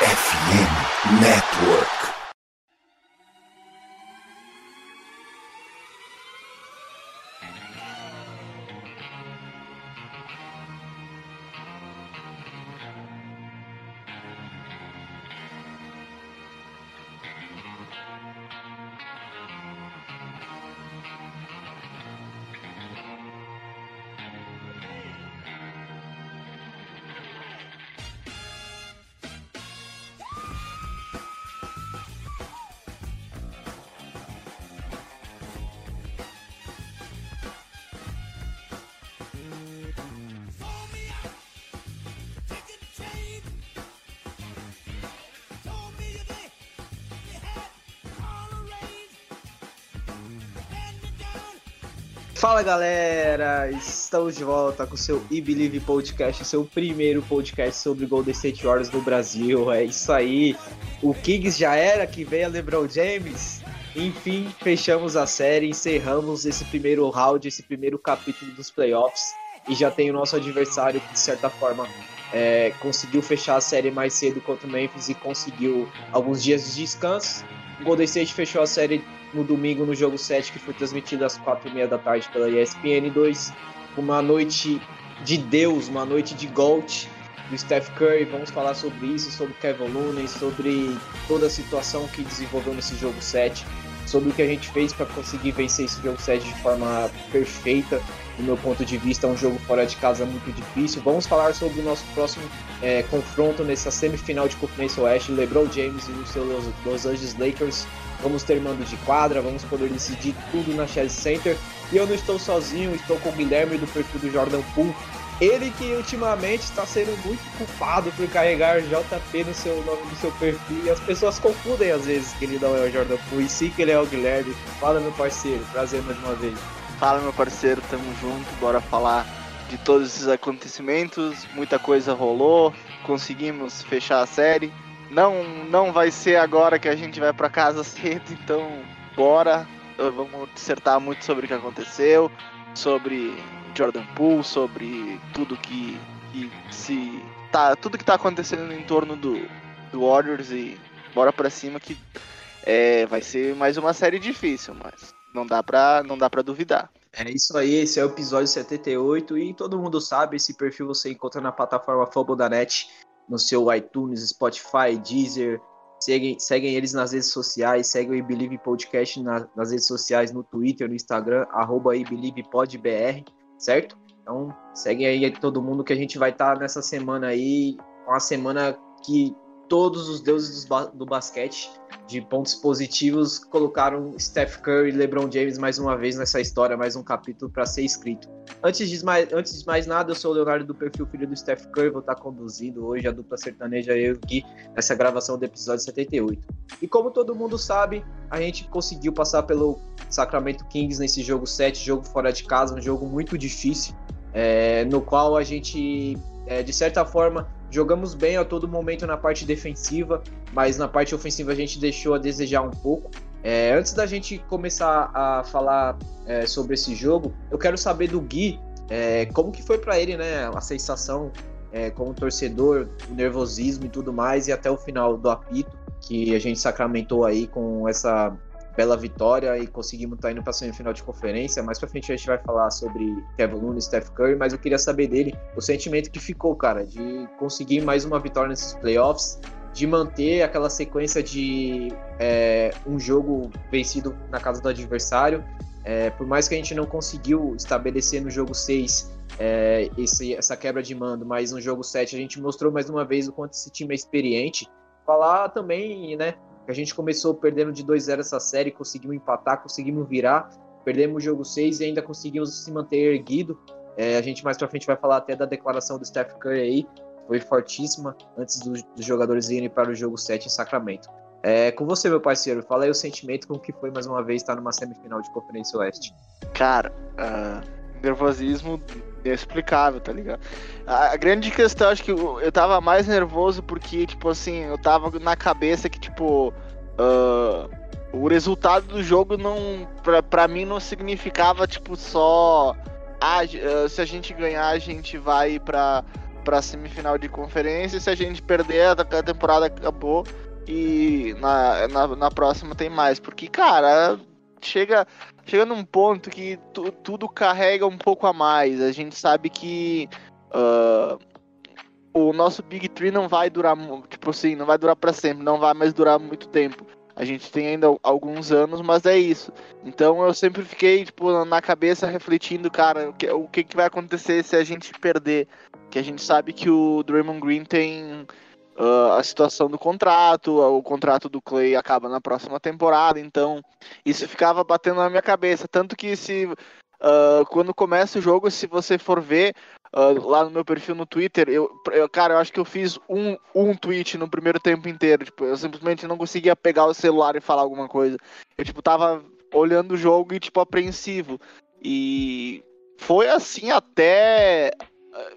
FM Network. Fala galera, estamos de volta com o seu e Believe Podcast, seu primeiro podcast sobre Golden State Warriors no Brasil. É isso aí. O Kings já era que veio a LeBron James. Enfim, fechamos a série, encerramos esse primeiro round, esse primeiro capítulo dos playoffs e já tem o nosso adversário que de certa forma é, conseguiu fechar a série mais cedo contra o Memphis e conseguiu alguns dias de descanso. O Golden State fechou a série no domingo no jogo 7, que foi transmitido às 4h30 da tarde pela ESPN 2. Uma noite de Deus, uma noite de GOAT do Steph Curry. Vamos falar sobre isso, sobre Kevin Looney, sobre toda a situação que desenvolveu nesse jogo 7, sobre o que a gente fez para conseguir vencer esse jogo 7 de forma perfeita. Do meu ponto de vista, é um jogo fora de casa muito difícil. Vamos falar sobre o nosso próximo é, confronto nessa semifinal de Conferência Oeste, LeBron James e o seu Los Angeles Lakers vamos ter mando de quadra, vamos poder decidir tudo na Chelsea Center. E eu não estou sozinho, estou com o Guilherme do perfil do Jordan Poole. Ele que ultimamente está sendo muito culpado por carregar JP no seu nome do seu perfil. E as pessoas confundem às vezes que ele não é o Jordan Poole e sim que ele é o Guilherme. Fala meu parceiro, prazer mais uma vez. Fala meu parceiro, tamo junto, bora falar de todos esses acontecimentos. Muita coisa rolou, conseguimos fechar a série não, não vai ser agora que a gente vai para casa cedo, então bora. Vamos dissertar muito sobre o que aconteceu, sobre Jordan Poole, sobre tudo que, que se tá, tudo que tá acontecendo em torno do, do Warriors e bora para cima que é, vai ser mais uma série difícil, mas não dá para não dá para duvidar. É isso aí, esse é o episódio 78 e todo mundo sabe, esse perfil você encontra na plataforma Fobo da Net no seu iTunes, Spotify, Deezer. Seguem, seguem eles nas redes sociais, seguem o Believe Podcast na, nas redes sociais, no Twitter, no Instagram, arroba ibelievepodbr, certo? Então, seguem aí todo mundo que a gente vai estar tá nessa semana aí, uma semana que todos os deuses do basquete de pontos positivos colocaram Steph Curry e LeBron James mais uma vez nessa história, mais um capítulo para ser escrito. Antes de, mais, antes de mais nada, eu sou o Leonardo do perfil Filho do Steph Curry, vou estar conduzindo hoje a dupla sertaneja eu Gui nessa gravação do episódio 78. E como todo mundo sabe, a gente conseguiu passar pelo Sacramento Kings nesse jogo 7, jogo fora de casa, um jogo muito difícil, é, no qual a gente, é, de certa forma, Jogamos bem a todo momento na parte defensiva, mas na parte ofensiva a gente deixou a desejar um pouco. É, antes da gente começar a falar é, sobre esse jogo, eu quero saber do Gui é, como que foi para ele, né, a sensação é, como torcedor, o nervosismo e tudo mais, e até o final do apito que a gente sacramentou aí com essa bela vitória e conseguimos estar tá indo para a semifinal de conferência. Mais para frente a gente vai falar sobre Kevin Looney, Steph Curry, mas eu queria saber dele o sentimento que ficou, cara, de conseguir mais uma vitória nesses playoffs, de manter aquela sequência de é, um jogo vencido na casa do adversário. É, por mais que a gente não conseguiu estabelecer no jogo 6 é, esse, essa quebra de mando, mas no jogo 7 a gente mostrou mais uma vez o quanto esse time é experiente. Falar também, né, a gente começou perdendo de 2-0 essa série, conseguimos empatar, conseguimos virar, perdemos o jogo 6 e ainda conseguimos se manter erguido. É, a gente mais pra frente vai falar até da declaração do Steph Curry aí, foi fortíssima antes dos, dos jogadores irem para o jogo 7 em Sacramento. É, com você, meu parceiro, fala aí o sentimento com que foi mais uma vez estar numa semifinal de Conferência Oeste. Cara, uh, nervosismo inexplicável, tá ligado? A, a, grande questão, acho que eu, eu tava mais nervoso porque, tipo assim, eu tava na cabeça que, tipo, uh, o resultado do jogo não, pra, pra mim, não significava, tipo, só. Ah, se a gente ganhar, a gente vai pra, pra semifinal de conferência. Se a gente perder, a temporada acabou. E na, na, na próxima tem mais. Porque, cara, chega, chega num ponto que tu, tudo carrega um pouco a mais. A gente sabe que uh, o nosso Big Tree não vai durar, tipo assim, não vai durar para sempre, não vai mais durar muito tempo. A gente tem ainda alguns anos, mas é isso. Então eu sempre fiquei, tipo, na cabeça refletindo, cara, o que, o que vai acontecer se a gente perder. Que a gente sabe que o Draymond Green tem uh, a situação do contrato, o contrato do Clay acaba na próxima temporada, então isso ficava batendo na minha cabeça. Tanto que se uh, quando começa o jogo, se você for ver, Uh, lá no meu perfil no Twitter, eu, eu, cara, eu acho que eu fiz um, um tweet no primeiro tempo inteiro. Tipo, eu simplesmente não conseguia pegar o celular e falar alguma coisa. Eu, tipo, tava olhando o jogo e, tipo, apreensivo. E foi assim até.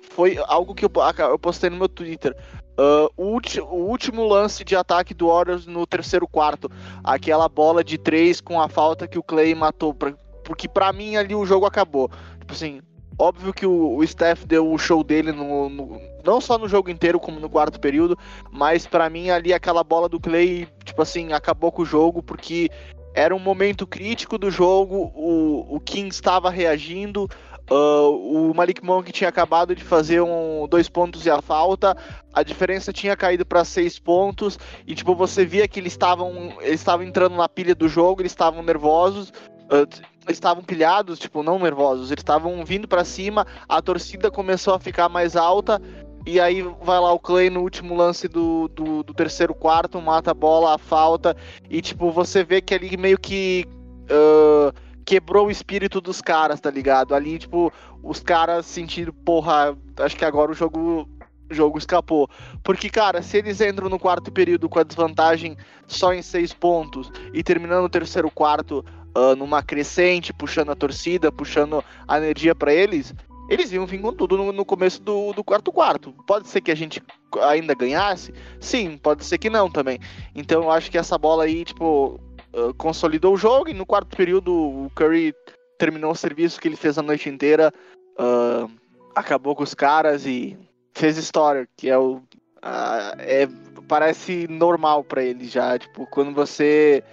Foi algo que eu, eu postei no meu Twitter. Uh, o, o, último lance de ataque do Warriors no terceiro quarto. Aquela bola de três com a falta que o Clay matou. Pra, porque para mim ali o jogo acabou. Tipo assim, óbvio que o, o Steph deu o show dele no, no, não só no jogo inteiro, como no quarto período. Mas para mim ali aquela bola do Clay, tipo assim, acabou com o jogo. Porque era um momento crítico do jogo. O, o King estava reagindo. Uh, o Malik Monk tinha acabado de fazer um, dois pontos e a falta, a diferença tinha caído para seis pontos, e tipo, você via que eles estavam eles estavam entrando na pilha do jogo, eles estavam nervosos, uh, estavam pilhados, tipo, não nervosos, eles estavam vindo para cima, a torcida começou a ficar mais alta, e aí vai lá o Clay no último lance do, do, do terceiro quarto, mata a bola, a falta, e tipo, você vê que ali meio que. Uh, quebrou o espírito dos caras, tá ligado? Ali, tipo, os caras sentiram, porra, acho que agora o jogo o jogo escapou. Porque, cara, se eles entram no quarto período com a desvantagem só em seis pontos e terminando o terceiro quarto uh, numa crescente, puxando a torcida, puxando a energia para eles, eles iam vir com tudo no, no começo do, do, quarto quarto. Pode ser que a gente ainda ganhasse? Sim, pode ser que não também. Então eu acho que essa bola aí, tipo, uh, consolidou o jogo e no quarto período o Curry terminou o serviço que ele fez a noite inteira, uh, acabou com os caras e fez história, que é o. Uh, é, parece normal para ele já. Tipo, quando você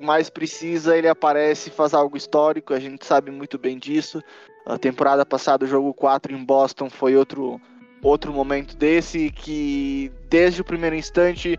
mais precisa, ele aparece e faz algo histórico, a gente sabe muito bem disso. A temporada passada, o jogo 4 em Boston foi outro, outro momento desse que, desde o primeiro instante,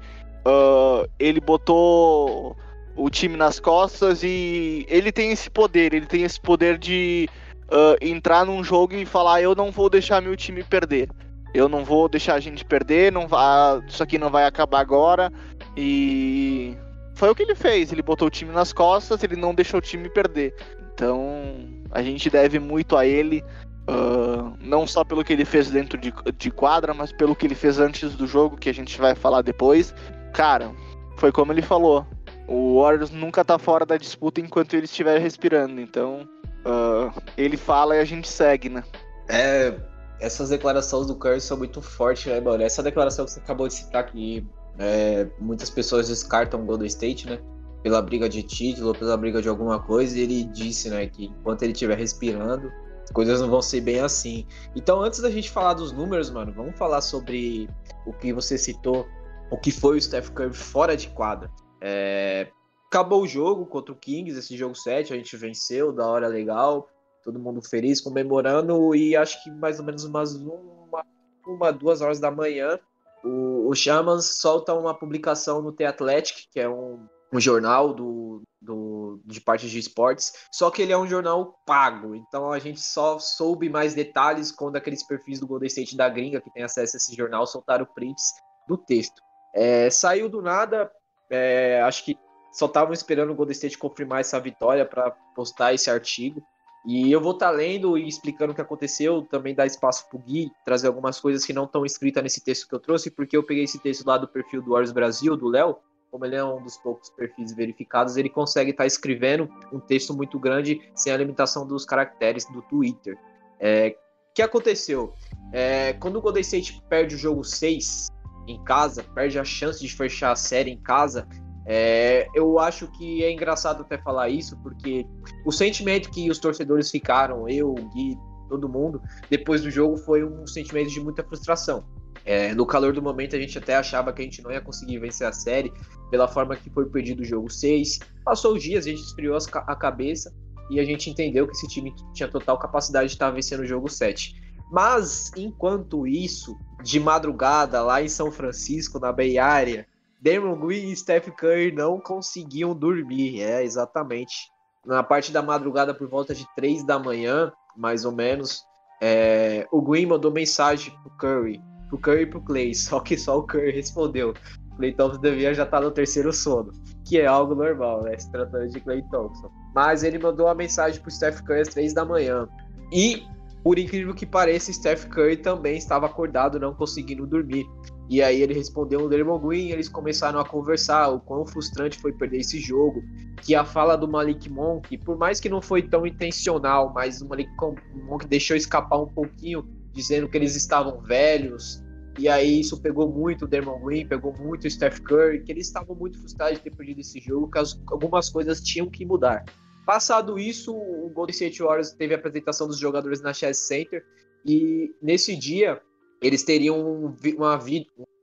uh, ele botou o time nas costas e ele tem esse poder, ele tem esse poder de uh, entrar num jogo e falar eu não vou deixar meu time perder. Eu não vou deixar a gente perder, não vai, isso aqui não vai acabar agora. E foi o que ele fez, ele botou o time nas costas, ele não deixou o time perder. Então, a gente deve muito a ele, uh, não só pelo que ele fez dentro de, de quadra, mas pelo que ele fez antes do jogo, que a gente vai falar depois cara, foi como ele falou. O Warriors nunca tá fora da disputa enquanto ele estiver respirando. Então, uh, ele fala e a gente segue, né? É, essas declarações do Curry são muito fortes, né, mano? Essa declaração que você acabou de citar aqui, é, muitas pessoas descartam o Golden State, né? Pela briga de título, pela briga de alguma coisa, e ele disse, né, que enquanto ele estiver respirando, as coisas não vão ser bem assim. Então, antes da gente falar dos números, mano, vamos falar sobre o que você citou o que foi o Steph Curry fora de quadra. É, acabou o jogo contra o Kings, esse jogo 7, a gente venceu, da hora legal, todo mundo feliz, comemorando, e acho que mais ou menos umas uma, uma duas horas da manhã, o, o Shamans solta uma publicação no The Athletic, que é um, um jornal do, do, de parte de esportes, só que ele é um jornal pago, então a gente só soube mais detalhes quando aqueles perfis do Golden State da gringa, que tem acesso a esse jornal, soltaram prints do texto. É, saiu do nada, é, acho que só estavam esperando o Golden State confirmar essa vitória para postar esse artigo. E eu vou estar tá lendo e explicando o que aconteceu, também dar espaço para o Gui, trazer algumas coisas que não estão escritas nesse texto que eu trouxe, porque eu peguei esse texto lá do perfil do Warriors Brasil, do Léo, como ele é um dos poucos perfis verificados, ele consegue estar tá escrevendo um texto muito grande sem a limitação dos caracteres do Twitter. É, o que aconteceu? É, quando o Golden State perde o jogo 6, em casa, perde a chance de fechar a série em casa. É, eu acho que é engraçado até falar isso, porque o sentimento que os torcedores ficaram, eu, o Gui, todo mundo, depois do jogo foi um sentimento de muita frustração. É, no calor do momento, a gente até achava que a gente não ia conseguir vencer a série pela forma que foi perdido o jogo 6. Passou os dias, a gente esfriou a cabeça e a gente entendeu que esse time tinha total capacidade de estar vencendo o jogo 7. Mas, enquanto isso, de madrugada, lá em São Francisco, na Bay Area, Damon Green e Steph Curry não conseguiam dormir. É, exatamente. Na parte da madrugada, por volta de 3 da manhã, mais ou menos, é, o Green mandou mensagem pro Curry, pro Curry e pro Clay, só que só o Curry respondeu. Clay Thompson devia já estar tá no terceiro sono, que é algo normal, né? Se tratando de Clay Thompson. Mas ele mandou uma mensagem pro Steph Curry às 3 da manhã. E, por incrível que pareça, Steph Curry também estava acordado, não conseguindo dormir. E aí ele respondeu no Draymond Green, eles começaram a conversar o quão frustrante foi perder esse jogo, que a fala do Malik Monk, por mais que não foi tão intencional, mas o Malik Monk deixou escapar um pouquinho, dizendo que eles estavam velhos, e aí isso pegou muito o Draymond Green, pegou muito o Steph Curry, que eles estavam muito frustrados de ter perdido esse jogo, que as, algumas coisas tinham que mudar. Passado isso, o Golden State Warriors teve a apresentação dos jogadores na Chess Center, e nesse dia eles teriam uma,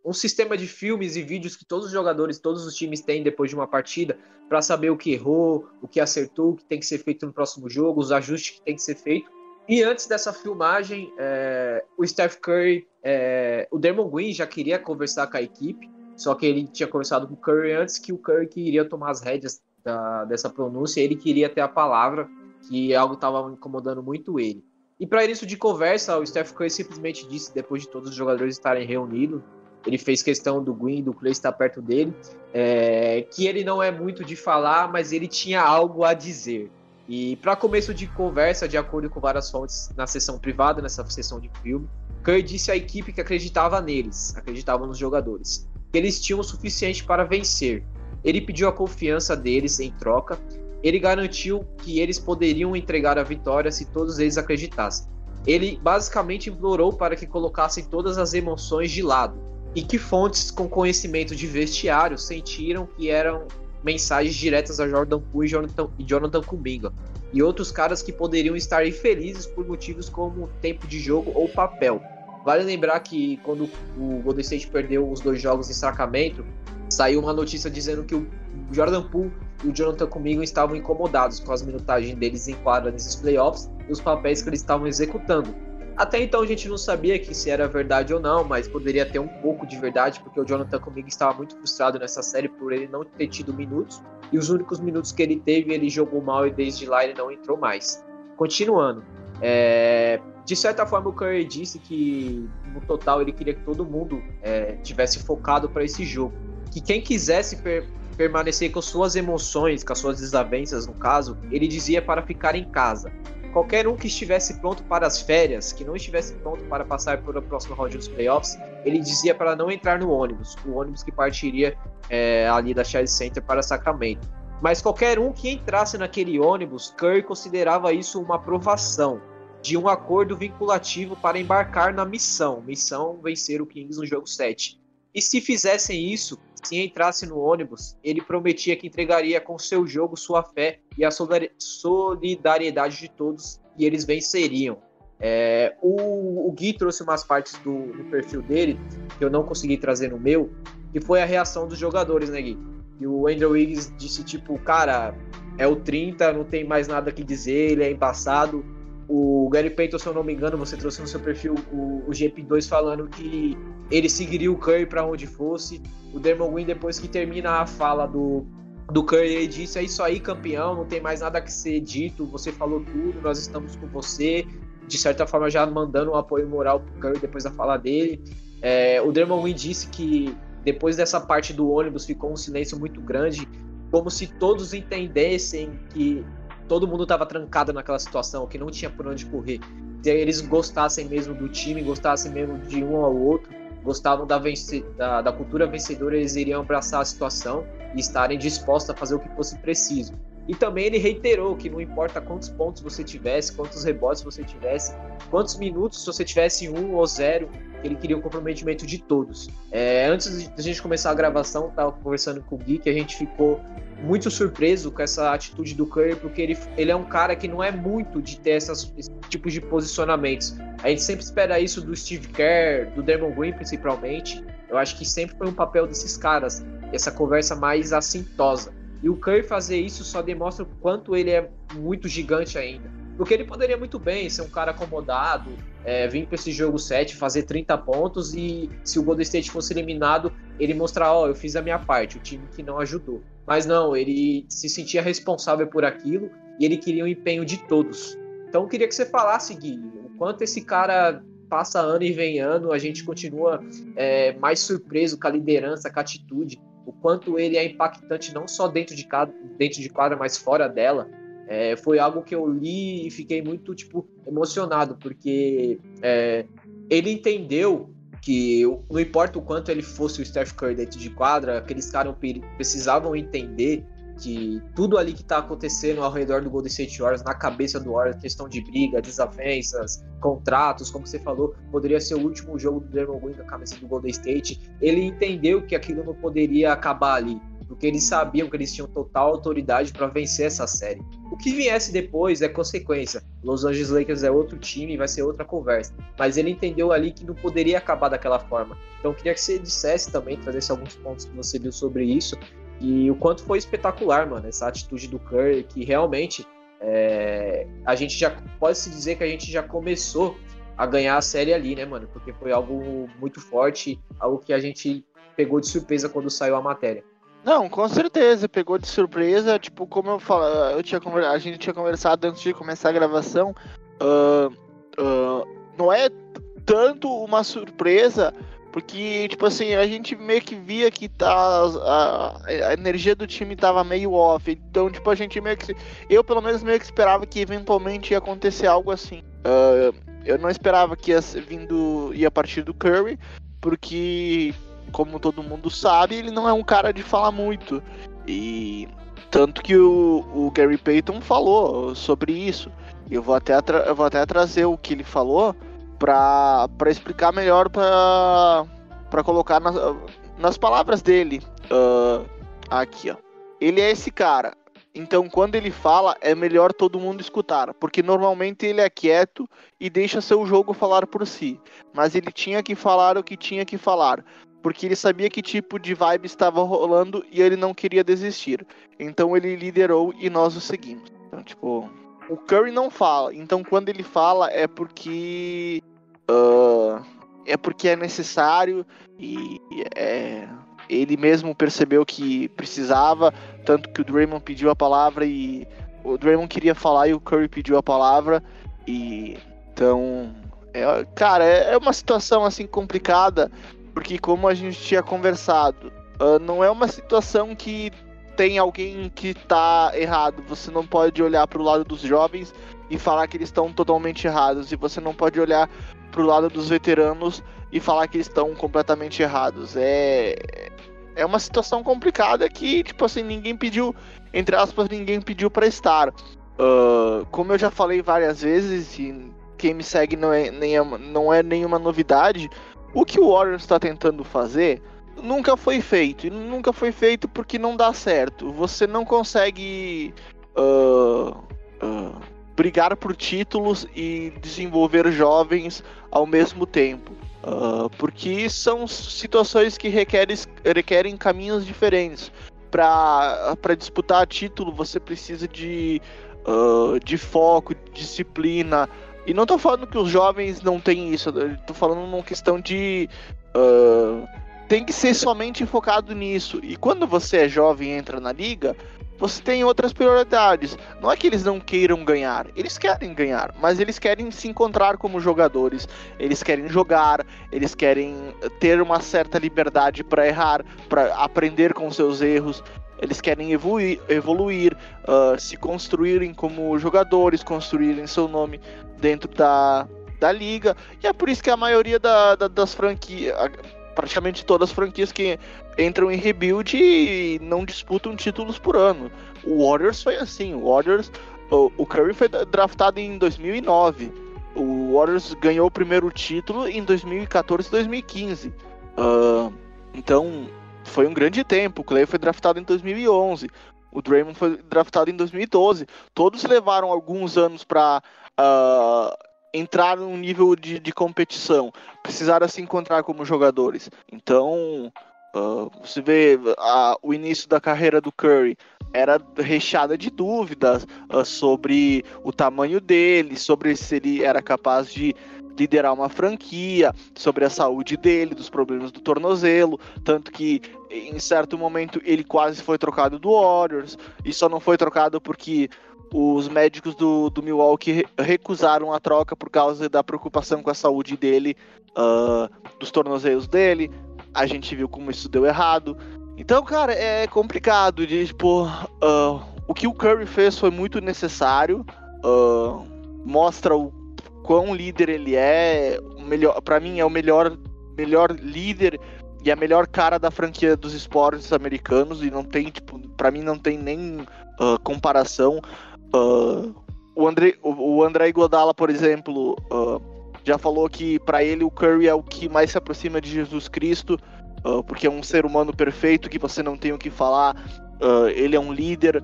um sistema de filmes e vídeos que todos os jogadores, todos os times têm depois de uma partida, para saber o que errou, o que acertou, o que tem que ser feito no próximo jogo, os ajustes que tem que ser feito. E antes dessa filmagem, é, o Steph Curry, é, o Dermon Green já queria conversar com a equipe, só que ele tinha conversado com o Curry antes que o Curry queria tomar as rédeas da, dessa pronúncia, ele queria ter a palavra, que algo estava incomodando muito ele. E para início de conversa, o Steph Curry simplesmente disse, depois de todos os jogadores estarem reunidos, ele fez questão do Green, do Clay estar perto dele, é, que ele não é muito de falar, mas ele tinha algo a dizer. E para começo de conversa, de acordo com várias fontes na sessão privada, nessa sessão de filme, Curry disse à equipe que acreditava neles, acreditava nos jogadores, que eles tinham o suficiente para vencer. Ele pediu a confiança deles em troca ele garantiu que eles poderiam entregar a vitória se todos eles acreditassem. Ele basicamente implorou para que colocassem todas as emoções de lado e que fontes com conhecimento de vestiário sentiram que eram mensagens diretas a Jordan Poole e Jonathan, e Jonathan Kuminga e outros caras que poderiam estar infelizes por motivos como tempo de jogo ou papel. Vale lembrar que quando o Golden State perdeu os dois jogos em Sacramento, saiu uma notícia dizendo que o Jordan Poole e o Jonathan Comigo estavam incomodados com as minutagens deles em quadra nesses playoffs e os papéis que eles estavam executando. Até então a gente não sabia que se era verdade ou não, mas poderia ter um pouco de verdade, porque o Jonathan Comigo estava muito frustrado nessa série por ele não ter tido minutos, e os únicos minutos que ele teve ele jogou mal e desde lá ele não entrou mais. Continuando, é... de certa forma o Curry disse que no total ele queria que todo mundo é, tivesse focado para esse jogo, que quem quisesse per permanecer com suas emoções, com as suas desavenças, no caso, ele dizia para ficar em casa. Qualquer um que estivesse pronto para as férias, que não estivesse pronto para passar por a próxima round dos playoffs, ele dizia para não entrar no ônibus, o ônibus que partiria é, ali da Chase Center para Sacramento. Mas qualquer um que entrasse naquele ônibus, Curry considerava isso uma aprovação de um acordo vinculativo para embarcar na missão, missão vencer o Kings no jogo 7. E se fizessem isso, se entrasse no ônibus, ele prometia que entregaria com seu jogo sua fé e a solidariedade de todos e eles venceriam. É, o, o Gui trouxe umas partes do, do, perfil dele que eu não consegui trazer no meu, que foi a reação dos jogadores, né, Gui? E o Andrew Wiggins disse, tipo, cara, é o 30, não tem mais nada que dizer, ele é embaçado. O Gary Payton, se eu não me engano, você trouxe no seu perfil o, o GP2 falando que ele seguiria o Curry para onde fosse. O Dermon Green, depois que termina a fala do, do Curry, ele disse: É isso aí, campeão, não tem mais nada que ser dito, você falou tudo, nós estamos com você. De certa forma, já mandando um apoio moral pro Curry depois da fala dele. É, o Dermon Green disse que depois dessa parte do ônibus ficou um silêncio muito grande, como se todos entendessem que todo mundo estava trancado naquela situação, que não tinha por onde correr. Se eles gostassem mesmo do time, gostassem mesmo de um ao outro, gostavam da, da, da, cultura vencedora, eles iriam abraçar a situação e estarem dispostos a fazer o que fosse preciso. E também ele reiterou que não importa quantos pontos você tivesse, quantos rebotes você tivesse, quantos minutos se você tivesse um ou zero, ele queria o comprometimento de todos. É, antes de a gente começar a gravação, estava conversando com o Gui que a gente ficou muito surpreso com essa atitude do Curry, porque ele, ele é um cara que não é muito de ter essas, esse tipo de posicionamentos. A gente sempre espera isso do Steve Kerr, do Damon Green principalmente. Eu acho que sempre foi um papel desses caras, essa conversa mais assintosa. E o Curry fazer isso só demonstra o quanto ele é muito gigante ainda. Porque ele poderia muito bem ser um cara acomodado, é, vir para esse jogo 7, fazer 30 pontos e se o Golden State fosse eliminado, ele mostrar, ó, oh, eu fiz a minha parte, o time que não ajudou. Mas não, ele se sentia responsável por aquilo e ele queria o empenho de todos. Então eu queria que você falasse, Gui, o quanto esse cara passa ano e vem ano, a gente continua é, mais surpreso com a liderança, com a atitude, o quanto ele é impactante não só dentro de, dentro de quadra, mas fora dela. É, foi algo que eu li e fiquei muito tipo emocionado porque é, ele entendeu que não importa o quanto ele fosse o Steph Curry dentro de quadra, aqueles caras precisavam entender que tudo ali que está acontecendo ao redor do Golden State Warriors, na cabeça do Warriors, questão de briga, desavenças, contratos, como você falou, poderia ser o último jogo do Draymond Green na cabeça do Golden State. Ele entendeu que aquilo não poderia acabar ali porque eles sabiam que eles tinham total autoridade para vencer essa série. O que viesse depois é consequência. Los Angeles Lakers é outro time, vai ser outra conversa. Mas ele entendeu ali que não poderia acabar daquela forma. Então queria que você dissesse também, trazesse alguns pontos que você viu sobre isso e o quanto foi espetacular, mano, essa atitude do Curry, que realmente é, a gente já pode se dizer que a gente já começou a ganhar a série ali, né, mano? Porque foi algo muito forte, algo que a gente pegou de surpresa quando saiu a matéria. Não, com certeza, pegou de surpresa, tipo, como eu falo, eu tinha a gente tinha conversado antes de começar a gravação, uh, uh, não é tanto uma surpresa, porque, tipo assim, a gente meio que via que tá, a, a energia do time tava meio off, então, tipo, a gente meio que, eu pelo menos meio que esperava que eventualmente ia acontecer algo assim. Uh, eu não esperava que ia vindo, ia partir do Curry, porque como todo mundo sabe, ele não é um cara de falar muito. E tanto que o, o Gary Payton falou sobre isso. Eu vou até, eu vou até trazer o que ele falou para explicar melhor para colocar nas, nas palavras dele. Uh, aqui, ó. Ele é esse cara. Então, quando ele fala, é melhor todo mundo escutar, porque normalmente ele é quieto e deixa seu jogo falar por si. Mas ele tinha que falar o que tinha que falar porque ele sabia que tipo de vibe estava rolando e ele não queria desistir. Então ele liderou e nós o seguimos. Então, tipo, o Curry não fala. Então quando ele fala é porque uh, é porque é necessário e é, ele mesmo percebeu que precisava, tanto que o Draymond pediu a palavra e o Draymond queria falar e o Curry pediu a palavra e então é, cara, é, é uma situação assim complicada porque como a gente tinha conversado, uh, não é uma situação que tem alguém que tá errado. Você não pode olhar para o lado dos jovens e falar que eles estão totalmente errados. E você não pode olhar para o lado dos veteranos e falar que eles estão completamente errados. É é uma situação complicada que, tipo assim, ninguém pediu, entre aspas, ninguém pediu para estar. Uh, como eu já falei várias vezes, e quem me segue não é, nem é, não é nenhuma novidade, o que o Warriors está tentando fazer nunca foi feito. E nunca foi feito porque não dá certo. Você não consegue uh, uh, brigar por títulos e desenvolver jovens ao mesmo tempo. Uh, porque são situações que requerem, requerem caminhos diferentes. Para disputar título, você precisa de, de foco, disciplina, e não tô falando que os jovens não têm isso, tô falando numa questão de. Uh, tem que ser somente focado nisso. E quando você é jovem e entra na liga, você tem outras prioridades. Não é que eles não queiram ganhar, eles querem ganhar, mas eles querem se encontrar como jogadores, eles querem jogar, eles querem ter uma certa liberdade para errar, para aprender com seus erros. Eles querem evoluir, evoluir uh, se construírem como jogadores, construírem seu nome dentro da, da liga. E é por isso que a maioria da, da, das franquias. praticamente todas as franquias que entram em rebuild e não disputam títulos por ano. O Warriors foi assim, o Warriors, o, Curry foi draftado em 2009. O Warriors ganhou o primeiro título em 2014 e 2015. Uh, então, foi um grande tempo. O Clay foi draftado em 2011. O Draymond foi draftado em 2012. Todos levaram alguns anos para uh, entrar num nível de, de, competição. Precisaram se encontrar como jogadores. Então, uh, você vê uh, o início da carreira do Curry era recheada de dúvidas sobre o tamanho dele, sobre se ele era capaz de liderar uma franquia, sobre a saúde dele, dos problemas do tornozelo, tanto que em certo momento ele quase foi trocado do Warriors, e só não foi trocado porque os médicos do, do Milwaukee recusaram a troca por causa da preocupação com a saúde dele, uh, dos tornozelos dele. A gente viu como isso deu errado. Então, cara, é complicado de, tipo, uh, o que o Curry fez foi muito necessário. Uh, mostra o quão líder ele é. Melhor, para mim é o melhor, melhor líder e a melhor cara da franquia dos esportes americanos e não tem tipo, para mim não tem nem comparação. Uh, o André, o, o André Godala, por exemplo, uh, já falou que para ele o Curry é o que mais se aproxima de Jesus Cristo, porque é um ser humano perfeito que você não tem o que falar. ele é um líder,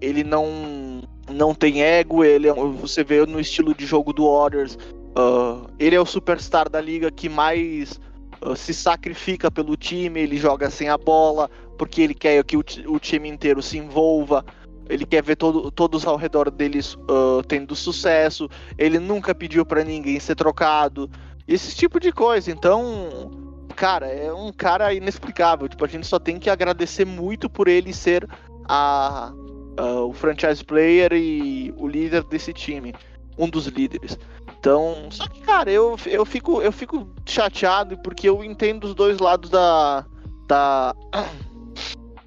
ele não não tem ego, ele é, você vê no estilo de jogo do Warriors, uh, ele é o superstar da liga que mais uh, se sacrifica pelo time, ele joga sem a bola, porque ele quer que o, o time inteiro se envolva, ele quer ver todo, todos ao redor deles uh, tendo sucesso, ele nunca pediu para ninguém ser trocado, esse tipo de coisa, então cara, é um cara inexplicável. Tipo, a gente só tem que agradecer muito por ele ser a, uh, o franchise player e o líder desse time, um dos líderes. Então, só que, cara, eu, eu, fico, eu fico chateado porque eu entendo os dois lados da, da,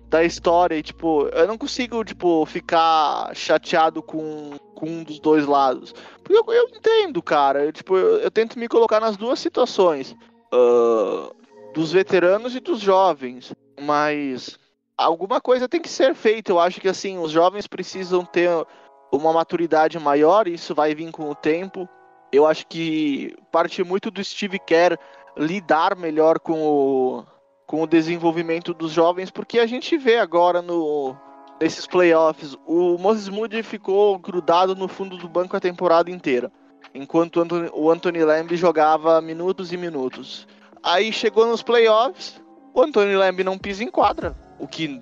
da história e, tipo, eu não consigo, tipo, ficar chateado com, com um dos dois lados. Porque eu, eu entendo, cara, eu, tipo, eu, eu, tento me colocar nas duas situações, uh, dos veteranos e dos jovens, mas alguma coisa tem que ser feita. Eu acho que assim, os jovens precisam ter uma maturidade maior, e isso vai vir com o tempo. Eu acho que parte muito do Steve Kerr lidar melhor com o, com o desenvolvimento dos jovens, porque a gente vê agora no nesses playoffs, o Moses Moody ficou grudado no fundo do banco a temporada inteira, enquanto o Anthony Lamb jogava minutos e minutos. Aí chegou nos playoffs, o Anthony Lamb não pisa em quadra o que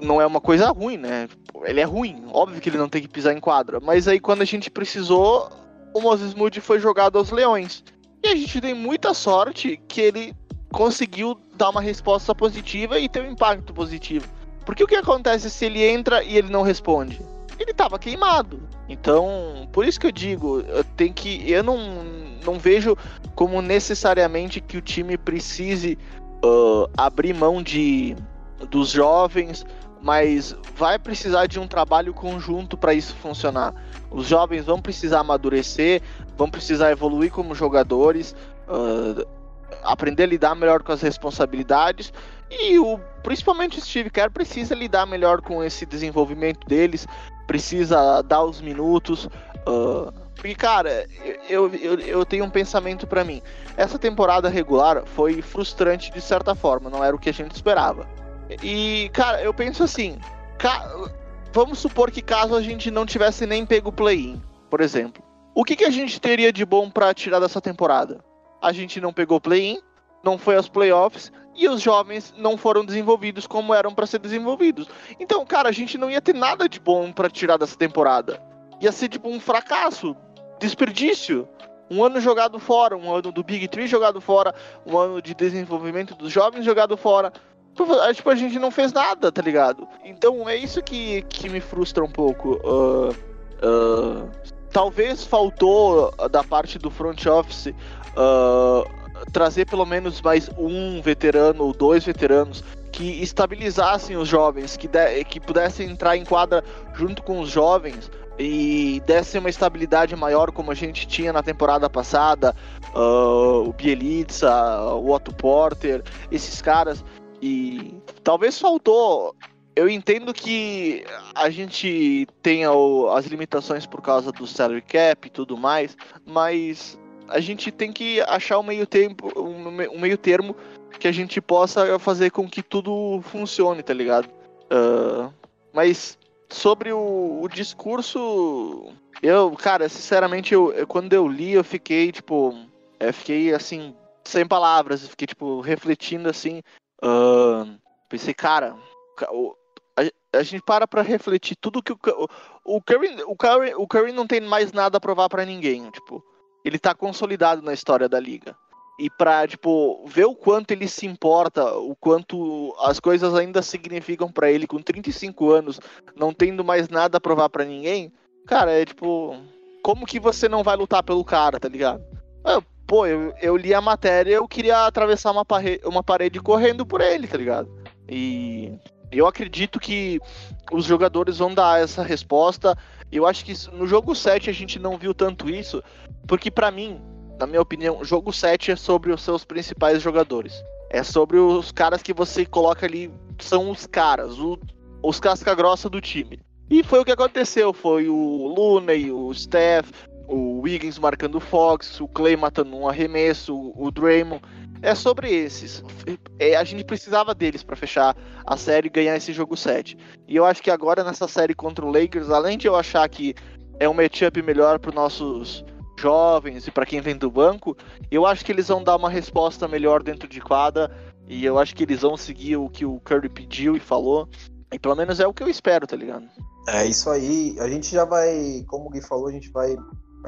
não é uma coisa ruim, né? Ele é ruim, óbvio que ele não tem que pisar em quadra. Mas aí quando a gente precisou, o Moses Moody foi jogado aos Leões. E a gente tem muita sorte que ele conseguiu dar uma resposta positiva e ter um impacto positivo. Porque o que acontece se ele entra e ele não responde? Ele estava queimado. Então, por isso que eu digo, tenho que eu não não vejo como necessariamente que o time precise uh, abrir mão de dos jovens, mas vai precisar de um trabalho conjunto para isso funcionar. Os jovens vão precisar amadurecer, vão precisar evoluir como jogadores, uh, aprender a lidar melhor com as responsabilidades e o, principalmente o Steve Kerr precisa lidar melhor com esse desenvolvimento deles, precisa dar os minutos. Uh, porque, cara, eu, eu, eu tenho um pensamento para mim. Essa temporada regular foi frustrante de certa forma, não era o que a gente esperava. E, cara, eu penso assim: ca... vamos supor que caso a gente não tivesse nem pego o play-in, por exemplo. O que, que a gente teria de bom para tirar dessa temporada? A gente não pegou play-in, não foi aos playoffs e os jovens não foram desenvolvidos como eram para ser desenvolvidos. Então, cara, a gente não ia ter nada de bom para tirar dessa temporada. Ia ser tipo um fracasso, desperdício. Um ano jogado fora, um ano do Big Tree jogado fora, um ano de desenvolvimento dos jovens jogado fora. Tipo, a gente não fez nada, tá ligado? Então é isso que, que me frustra um pouco. Uh, uh, talvez faltou da parte do front office trazer pelo menos mais um veterano ou dois veteranos que estabilizassem os jovens, que, de, que pudessem entrar em quadra junto com os jovens e desse uma estabilidade maior como a gente tinha na temporada passada, uh, o Bielitsa, o Otto Porter, esses caras. E talvez faltou. Eu entendo que a gente tenha as limitações por causa do salary cap e tudo mais, mas a gente tem que achar um meio tempo, um, meio termo que a gente possa fazer com que tudo funcione, tá ligado? Uh, mas sobre o, o, discurso, eu, cara, sinceramente, eu, eu, quando eu li, eu fiquei, tipo, eu fiquei assim, sem palavras, eu fiquei, tipo, refletindo assim. Uh, pensei, cara, a, a, gente para pra refletir tudo que o, o, o, Curry, o, Curry, o Curry não tem mais nada a provar para ninguém, tipo, ele tá consolidado na história da liga e pra, tipo, ver o quanto ele se importa, o quanto as coisas ainda significam para ele com 35 anos, não tendo mais nada a provar para ninguém, cara, é tipo, como que você não vai lutar pelo cara, tá ligado? Eu, pô, eu, eu li a matéria eu queria atravessar uma, parede, uma parede correndo por ele, tá ligado? E eu acredito que os jogadores vão dar essa resposta. Eu acho que no jogo 7 a gente não viu tanto isso, porque para mim, na minha opinião, jogo 7 é sobre os seus principais jogadores. É sobre os caras que você coloca ali, são os caras, o, os casca-grossa do time. E foi o que aconteceu, foi o Looney, o Steph, o Wiggins marcando o Fox, o Clay matando um arremesso, o Draymond. É sobre esses. É, a gente precisava deles para fechar a série e ganhar esse jogo 7. E eu acho que agora nessa série contra o Lakers, além de eu achar que é um matchup melhor para nossos jovens e para quem vem do banco, eu acho que eles vão dar uma resposta melhor dentro de quadra e eu acho que eles vão seguir o que o Curry pediu e falou. E pelo menos é o que eu espero, tá ligado? É isso aí. A gente já vai, como o Gui falou, a gente vai.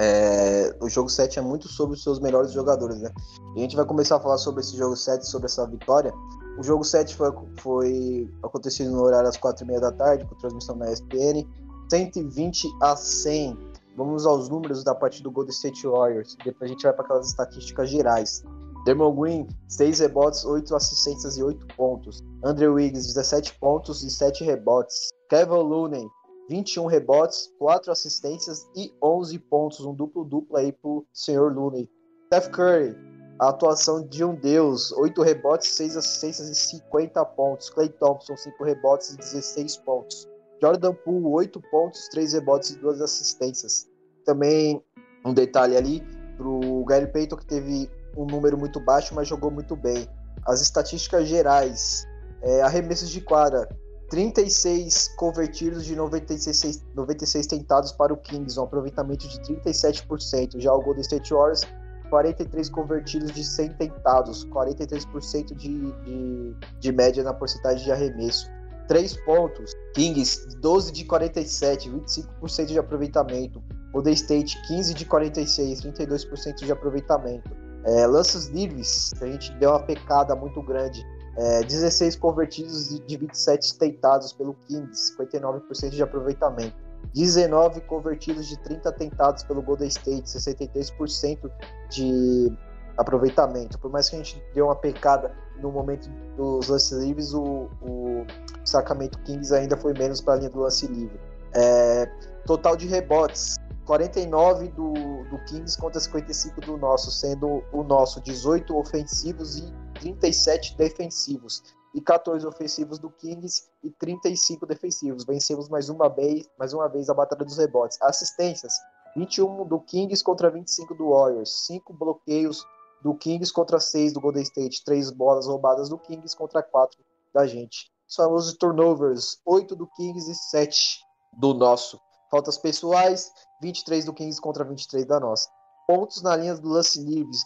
É, o jogo 7 é muito sobre os seus melhores jogadores, né? E a gente vai começar a falar sobre esse jogo 7, sobre essa vitória. O jogo 7 foi, foi acontecido no horário às 4h30 da tarde, com transmissão na ESPN. 120 a 100 Vamos aos números da partida do Golden State Warriors. Depois a gente vai para aquelas estatísticas gerais. Dermon Green, 6 rebotes, 8 assistências e 8 pontos. Andrew Wiggins, 17 pontos e 7 rebotes. Kevin Looney, 21 rebotes, 4 assistências e 11 pontos. Um duplo-duplo aí pro senhor Looney. Steph Curry, a atuação de um deus, 8 rebotes, 6 assistências e 50 pontos. Clay Thompson, 5 rebotes e 16 pontos. Jordan Poole, 8 pontos, 3 rebotes e 2 assistências. Também um detalhe ali pro Gary Payton, que teve um número muito baixo, mas jogou muito bem. As estatísticas gerais, é, arremessos de quadra, 36 convertidos de 96, 96 tentados para o Kings, um aproveitamento de 37%. Já o Golden State Warriors, 43 convertidos de 100 tentados, 43% de, de, de média na porcentagem de arremesso. 3 pontos. Kings, 12 de 47, 25% de aproveitamento. Golden State, 15 de 46, 32% de aproveitamento. É, livres, a gente deu uma pecada muito grande. É, 16 convertidos de 27 tentados pelo Kings, 59% de aproveitamento. 19 convertidos de 30 tentados pelo Golden State, 63% de aproveitamento. Por mais que a gente deu uma pecada no momento dos lances livres, o, o Sacramento Kings ainda foi menos para a linha do lance livre. É, total de rebotes, 49 do, do Kings contra 55 do nosso, sendo o nosso 18 ofensivos e 37 defensivos. E 14 ofensivos do Kings e 35 defensivos. Vencemos mais uma vez, mais uma vez a batalha dos rebotes. Assistências, 21 do Kings contra 25 do Warriors. 5 bloqueios do Kings contra 6 do Golden State, 3 bolas roubadas do Kings contra 4 da gente. Os famosos turnovers, 8 do Kings e 7 do nosso. Faltas pessoais, 23 do Kings contra 23 da nossa. Pontos na linha do lance livres,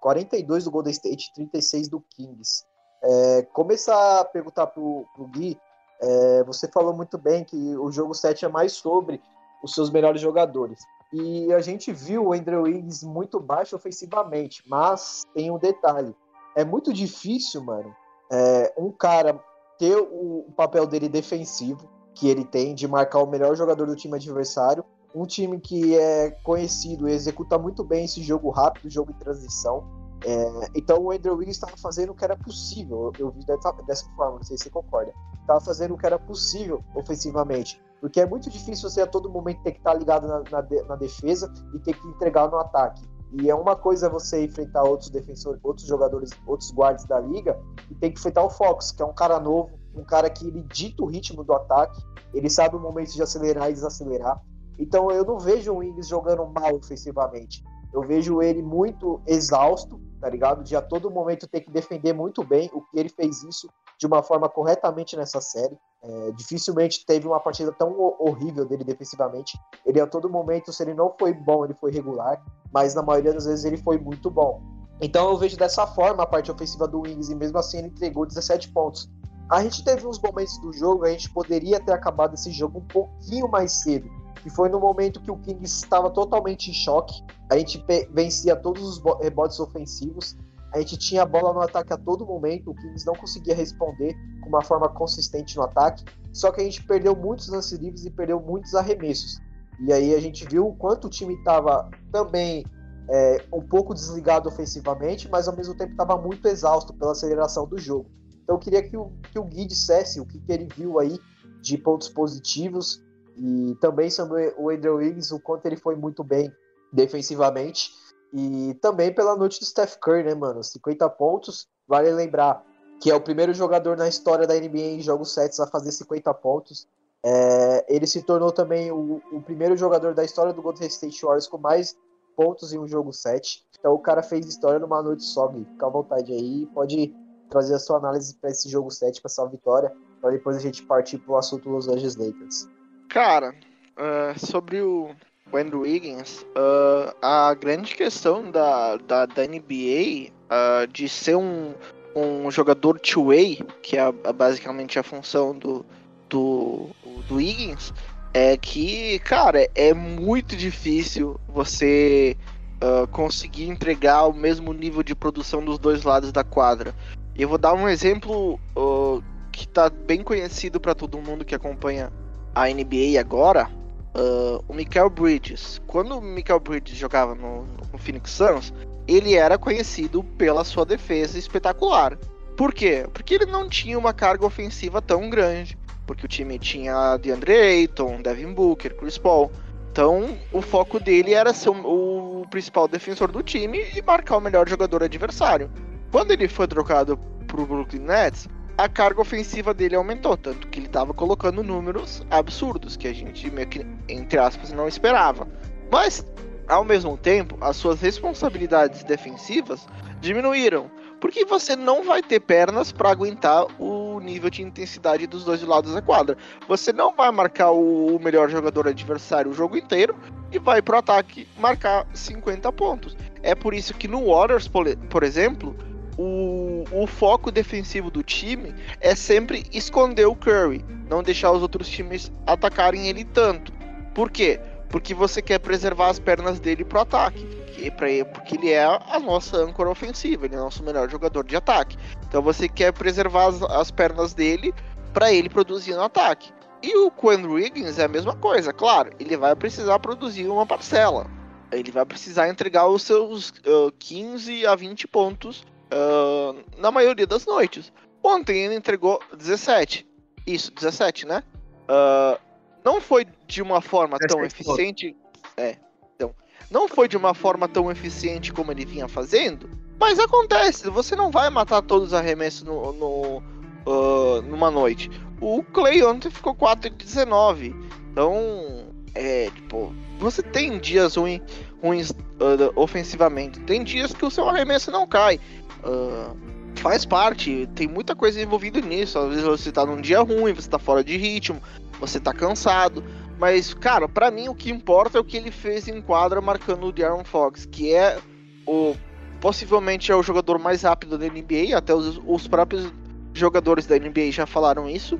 42 do Golden State, 36 do Kings. É, começar a perguntar pro, pro Gui, é, você falou muito bem que o jogo 7 é mais sobre os seus melhores jogadores. E a gente viu o Andrew Wiggins muito baixo ofensivamente, mas tem um detalhe. É muito difícil, mano, é, um cara ter o, o papel dele defensivo, que ele tem, de marcar o melhor jogador do time adversário, um time que é conhecido e executa muito bem esse jogo rápido, jogo em transição. É, então o Andrew Wiggins estava fazendo o que era possível. Eu, vi dessa, dessa forma, não sei se você concorda. Estava fazendo o que era possível ofensivamente. Porque é muito difícil você a todo momento ter que estar ligado na, na, de, na defesa e ter que entregar no ataque. E é uma coisa você enfrentar outros defensores, outros jogadores, outros guardas da liga, e tem que enfrentar o Fox, que é um cara novo, um cara que ele dita o ritmo do ataque, ele sabe o momento de acelerar e desacelerar. Então eu não vejo o Wings jogando mal ofensivamente. Eu vejo ele muito exausto, tá ligado? De a todo momento ter que defender muito bem, o que ele fez isso de uma forma corretamente nessa série. É, dificilmente teve uma partida tão horrível dele defensivamente. Ele a todo momento, se ele não foi bom, ele foi regular, mas na maioria das vezes ele foi muito bom. Então eu vejo dessa forma a parte ofensiva do Wings e mesmo assim ele entregou 17 pontos. A gente teve uns momentos do jogo, a gente poderia ter acabado esse jogo um pouquinho mais cedo. E foi no momento que o Kings estava totalmente em choque. A gente vencia todos os rebotes ofensivos. A gente tinha a bola no ataque a todo momento. O Kings não conseguia responder com uma forma consistente no ataque. Só que a gente perdeu muitos lances livres e perdeu muitos arremessos. E aí a gente viu o quanto o time estava também é, um pouco desligado ofensivamente, mas ao mesmo tempo estava muito exausto pela aceleração do jogo. Então eu queria que o, que o Gui dissesse o que, que ele viu aí de pontos positivos e também sobre o Andrew Wiggins, o quanto ele foi muito bem defensivamente. E também pela noite do Steph Curry, né, mano? 50 pontos. Vale lembrar que é o primeiro jogador na história da NBA em jogos sets a fazer 50 pontos. É, ele se tornou também o, o, primeiro jogador da história do Golden State Warriors com mais pontos em um jogo set. Então o cara fez história numa noite só, Gui. Fica à vontade aí. Pode trazer a sua análise para esse jogo 7, para essa vitória, para depois a gente partir para o assunto Los Angeles Lakers. Cara, uh, sobre o Andrew Wiggins, uh, a grande questão da, da, da NBA uh, de ser um, um jogador two-way, que é basicamente a função do, do, do Wiggins, é que, cara, é muito difícil você uh, conseguir entregar o mesmo nível de produção dos dois lados da quadra. Eu vou dar um exemplo uh, que tá bem conhecido para todo mundo que acompanha a NBA agora. Uh, o Michael Bridges. Quando o Michael Bridges jogava no, no Phoenix Suns, ele era conhecido pela sua defesa espetacular. Por quê? Porque ele não tinha uma carga ofensiva tão grande. Porque o time tinha DeAndre Ayton, Devin Booker, Chris Paul. Então, o foco dele era ser o, o principal defensor do time e marcar o melhor jogador adversário. Quando ele foi trocado para o Brooklyn Nets, a carga ofensiva dele aumentou, tanto que ele estava colocando números absurdos que a gente, meio que, entre aspas, não esperava. Mas, ao mesmo tempo, as suas responsabilidades defensivas diminuíram, porque você não vai ter pernas para aguentar o nível de intensidade dos dois lados da quadra. Você não vai marcar o melhor jogador adversário o jogo inteiro e vai pro ataque marcar 50 pontos. É por isso que no Warriors, por exemplo, o, o foco defensivo do time é sempre esconder o Curry, não deixar os outros times atacarem ele tanto. Por quê? Porque você quer preservar as pernas dele pro ataque. Ele, porque ele é a nossa âncora ofensiva, ele é o nosso melhor jogador de ataque. Então você quer preservar as, as pernas dele para ele produzir no ataque. E o Quan Wiggins é a mesma coisa, claro, ele vai precisar produzir uma parcela. Ele vai precisar entregar os seus uh, 15 a 20 pontos uh, na maioria das noites. Ontem ele entregou 17. Isso, 17, né? Uh, não foi de uma forma tão eficiente. É, então. Não foi de uma forma tão eficiente como ele vinha fazendo. Mas acontece, você não vai matar todos os arremessos no, no uh, numa noite. O Clay ontem ficou 4 de 19. Então, é, tipo, você tem dias ruins, ruins uh, ofensivamente. Tem dias que o seu arremesso não cai. Uh, faz parte, tem muita coisa envolvida nisso. Às vezes você tá num dia ruim, você tá fora de ritmo, você tá cansado. Mas, cara, para mim o que importa é o que ele fez em quadra marcando o De'Aaron Fox, que é o possivelmente é o jogador mais rápido da NBA, até os, os próprios jogadores da NBA já falaram isso.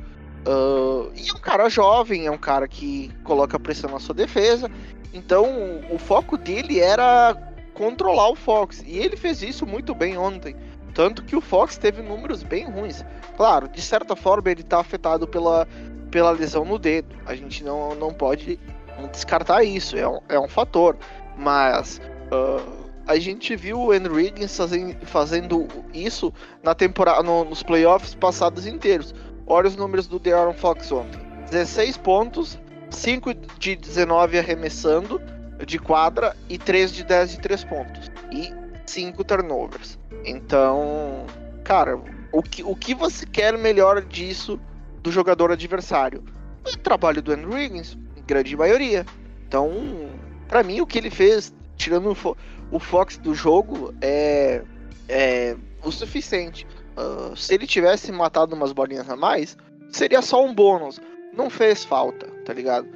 Uh, e é um cara jovem, é um cara que coloca pressão na sua defesa. Então o foco dele era controlar o Fox. E ele fez isso muito bem ontem. Tanto que o Fox teve números bem ruins. Claro, de certa forma ele está afetado pela, pela lesão no dedo. A gente não, não pode descartar isso, é um, é um fator. Mas uh, a gente viu o Andrew Wiggins fazendo, isso na temporada, no, nos playoffs passados inteiros. Olha os números do De'Aaron Fox ontem: 16 pontos, 5 de 19 arremessando de quadra e 3 de 10 de 3 pontos. E 5 turnovers. Então, cara, o que, o que você quer melhor disso do jogador adversário? O trabalho do Andrew Wiggins, em grande maioria. Então, para mim, o que ele fez, tirando o, fo o Fox do jogo, é, é o suficiente. Uh, se ele tivesse matado umas bolinhas a mais, seria só um bônus. Não fez falta, tá ligado?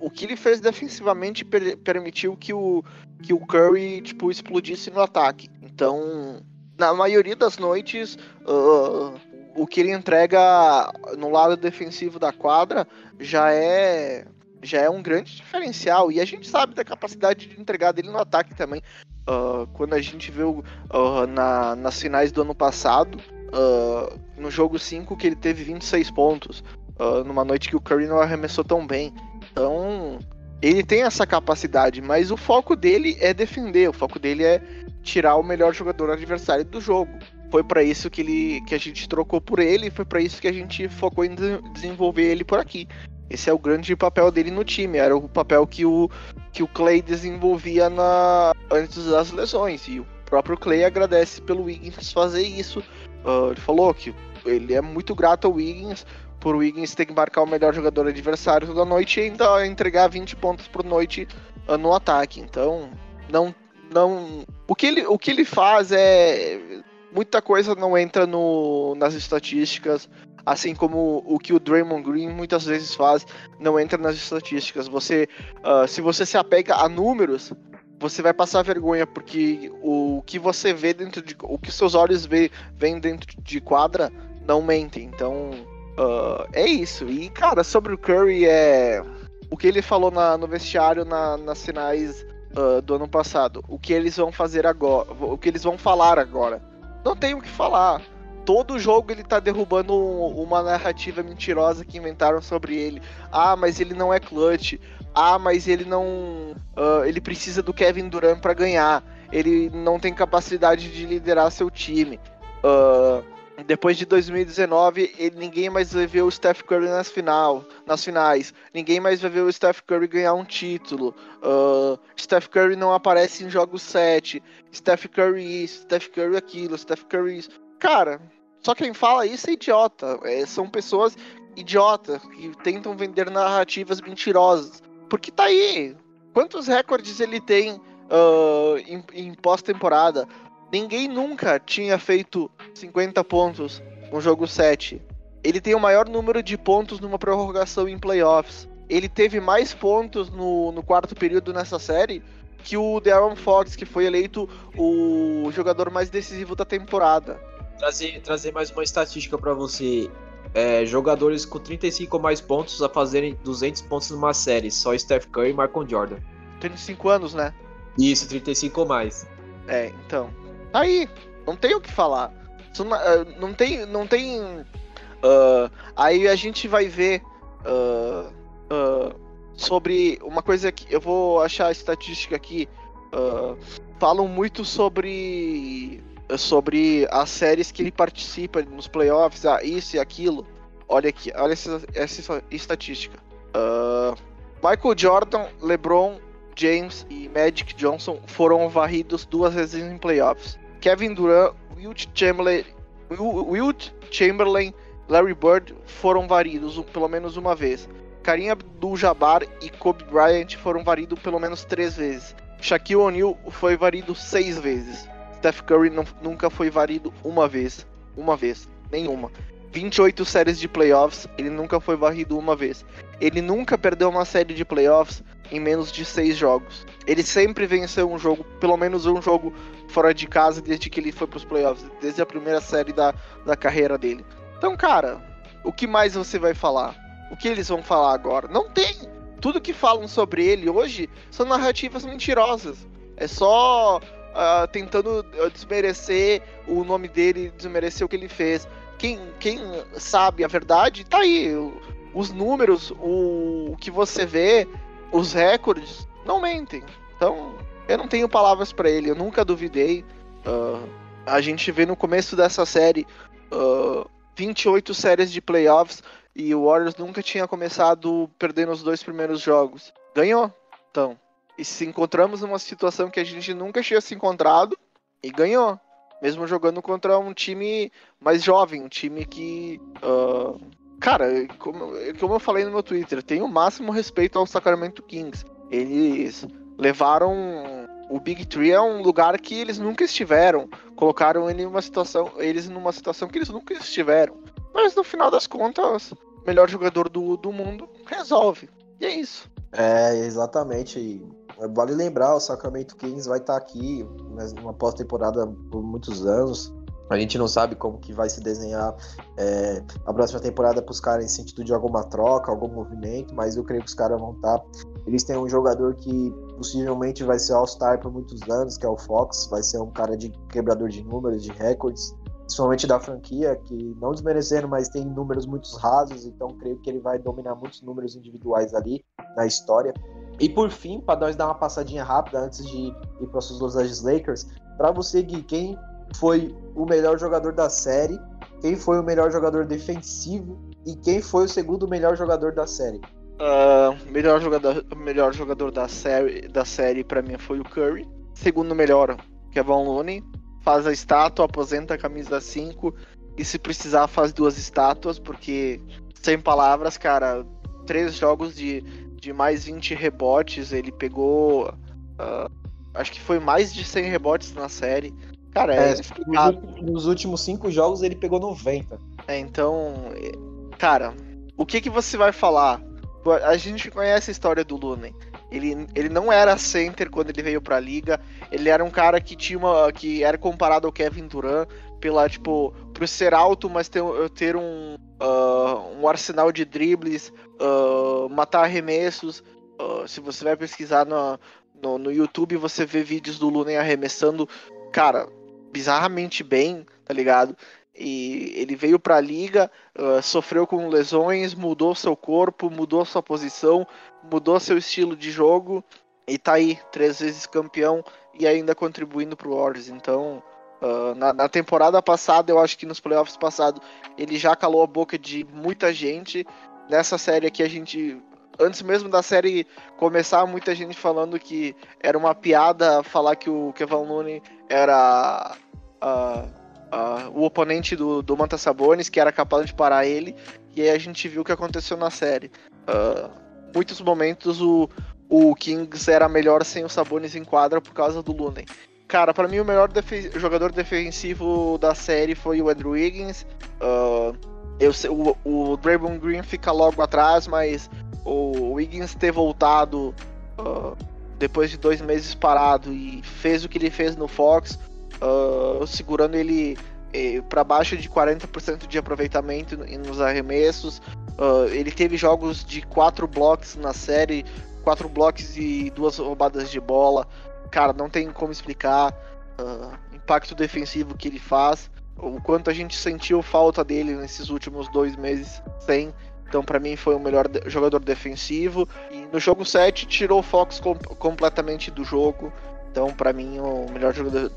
O que ele fez defensivamente per permitiu que o, que o Curry tipo, explodisse no ataque. Então, na maioria das noites, uh, o que ele entrega no lado defensivo da quadra já é já é um grande diferencial. E a gente sabe da capacidade de entregar dele no ataque também. Uh, quando a gente viu uh, na, nas finais do ano passado, no jogo 5, que ele teve 26 pontos, numa noite que o Curry não arremessou tão bem. Então, ele tem essa capacidade, mas o foco dele é defender, o foco dele é tirar o melhor jogador adversário do jogo. Foi para isso que, ele, que a gente trocou por ele, foi para isso que a gente focou em desenvolver ele por aqui. Esse é o grande papel dele no time. Era o papel que o, que o Clay desenvolvia na, antes das lesões. E o próprio Clay agradece pelo Wiggins fazer isso. Uh, ele falou que ele é muito grato ao Wiggins por Wiggins ter que marcar o melhor jogador adversário toda noite e ainda entregar 20 pontos por noite uh, no ataque. Então, não. não o, que ele, o que ele faz é. Muita coisa não entra no, nas estatísticas assim como o que o Draymond Green muitas vezes faz, não entra nas estatísticas. Você, uh, se você se apega a números, você vai passar vergonha porque o que você vê dentro de, o que seus olhos vê, vem dentro de quadra não mentem. Então uh, é isso. E cara, sobre o Curry é o que ele falou na, no vestiário na, nas finais uh, do ano passado. O que eles vão fazer agora? O que eles vão falar agora? Não tem o que falar todo jogo ele tá derrubando uma narrativa mentirosa que inventaram sobre ele. Ah, mas ele não é clutch. Ah, mas ele não. Uh, ele precisa do Kevin Durant para ganhar. Ele não tem capacidade de liderar seu time. Uh, depois de 2019, ele, ninguém mais vai ver o Steph Curry nas, final, nas finais. Ninguém mais vai ver o Steph Curry ganhar um título. Uh, Steph Curry não aparece em jogos 7. Steph Curry isso, Steph Curry aquilo, Steph Curry isso. Cara, só quem fala isso é idiota. É, são pessoas idiotas que tentam vender narrativas mentirosas. Porque tá aí. Quantos recordes ele tem uh, em, em pós-temporada? Ninguém nunca tinha feito 50 pontos no jogo 7. Ele tem o maior número de pontos numa prorrogação em playoffs. Ele teve mais pontos no, no quarto período nessa série que o De'Aaron Fox, que foi eleito o jogador mais decisivo da temporada trazer, trazer mais uma estatística para você. É, jogadores com 35 ou mais pontos a fazerem 200 pontos numa série. Só Steph Curry e Marcon Jordan. 35 anos, né? Isso, 35 ou mais. É, então. Tá aí, não tem o que falar. Não tem. Não tem. Uh, aí a gente vai ver uh, uh, sobre uma coisa que eu vou achar a estatística aqui. falam muito sobre sobre as séries que ele participa nos playoffs, ah, isso e aquilo. Olha aqui, olha essa, essa estatística. Michael Jordan, LeBron James e Magic Johnson foram varridos duas vezes em playoffs. Kevin Durant, Wilt Chamberlain, Wilt Chamberlain, Larry Bird foram varidos pelo menos uma vez. Karim Abdul-Jabbar e Kobe Bryant foram varidos pelo menos três vezes. Shaquille O'Neal foi varido seis vezes. Steph Curry não, nunca foi varido uma vez. Uma vez. Nenhuma. 28 séries de playoffs, ele nunca foi varrido uma vez. Ele nunca perdeu uma série de playoffs em menos de seis jogos. Ele sempre venceu um jogo, pelo menos um jogo fora de casa desde que ele foi para os playoffs, desde a primeira série da, da carreira dele. Então, cara, o que mais você vai falar? O que eles vão falar agora? Não tem. Tudo que falam sobre ele hoje são narrativas mentirosas. É só uh, tentando ah, desmerecer o nome dele, desmerecer o que ele fez. Quem, quem sabe a verdade, tá aí. Os números, o, o que você vê, os recordes, não mentem. Então, eu não tenho palavras para ele, eu nunca duvidei. Uh, a gente vê no começo dessa série uh, 28 séries de playoffs e o Warriors nunca tinha começado perdendo os dois primeiros jogos. Ganhou, então. E se encontramos numa situação que a gente nunca tinha se encontrado e ganhou. Mesmo jogando contra um time mais jovem, um time que. Uh, cara, como, como eu falei no meu Twitter, tem o máximo respeito ao Sacramento Kings. Eles levaram o Big Tree é um lugar que eles nunca estiveram. Colocaram ele numa situação, eles numa situação que eles nunca estiveram. Mas no final das contas, o melhor jogador do, do mundo resolve. E é isso. É, exatamente. Vale lembrar, o Sacramento Kings vai estar aqui numa pós-temporada por muitos anos. A gente não sabe como que vai se desenhar é, a próxima temporada para os caras em sentido de alguma troca, algum movimento, mas eu creio que os caras vão estar. Eles têm um jogador que possivelmente vai ser All-Star por muitos anos, que é o Fox, vai ser um cara de quebrador de números, de recordes, principalmente da franquia, que não desmerecendo, mas tem números muito rasos, então creio que ele vai dominar muitos números individuais ali na história. E por fim, para nós dar uma passadinha rápida antes de ir para os Los Angeles Lakers, para você, Gui, quem foi o melhor jogador da série, quem foi o melhor jogador defensivo e quem foi o segundo melhor jogador da série? Uh, melhor jogador, melhor jogador da série, da série para mim foi o Curry. Segundo melhor, Kevin Looney. Faz a estátua, aposenta a camisa 5 e se precisar faz duas estátuas, porque sem palavras, cara, três jogos de, de mais 20 rebotes, ele pegou. Uh, acho que foi mais de 100 rebotes na série. Cara, é, é nos últimos cinco jogos ele pegou 90. É, então. Cara, o que, que você vai falar? A gente conhece a história do Lunen. Ele, ele não era center quando ele veio pra liga. Ele era um cara que tinha uma. que era comparado ao Kevin Durant pela, tipo, por ser alto, mas ter, ter um, uh, um arsenal de dribles, uh, matar arremessos. Uh, se você vai pesquisar no, no, no, YouTube, você vê vídeos do Lunen arremessando, cara, bizarramente bem, tá ligado? E ele veio para a liga, uh, sofreu com lesões, mudou seu corpo, mudou sua posição, mudou seu estilo de jogo e tá aí, três vezes campeão e ainda contribuindo pro Warriors. Então, uh, na, na, temporada passada, eu acho que nos playoffs passados, ele já calou a boca de muita gente. Nessa série aqui, a gente. Antes mesmo da série começar, muita gente falando que era uma piada falar que o Kevin Looney era. Uh, uh, o oponente do, do Manta Sabonis, que era capaz de parar ele, e aí a gente viu o que aconteceu na série. Uh, muitos momentos o, o Kings era melhor sem o Sabonis em quadra por causa do Lunen. Cara, para mim o melhor jogador defensivo da série foi o Andrew Wiggins. Uh, eu, o, o Draymond Green fica logo atrás, mas o Wiggins ter voltado uh, depois de dois meses parado e fez o que ele fez no Fox, uh, segurando ele eh, para baixo de 40% de aproveitamento nos arremessos. Uh, ele teve jogos de quatro blocos na série, quatro blocos e duas roubadas de bola. Cara, não tem como explicar uh, impacto defensivo que ele faz, o quanto a gente sentiu falta dele nesses últimos dois meses sem. Então, para mim, foi o melhor jogador defensivo. E no jogo 7, tirou o Fox com completamente do jogo. Então, para mim, o melhor jogador,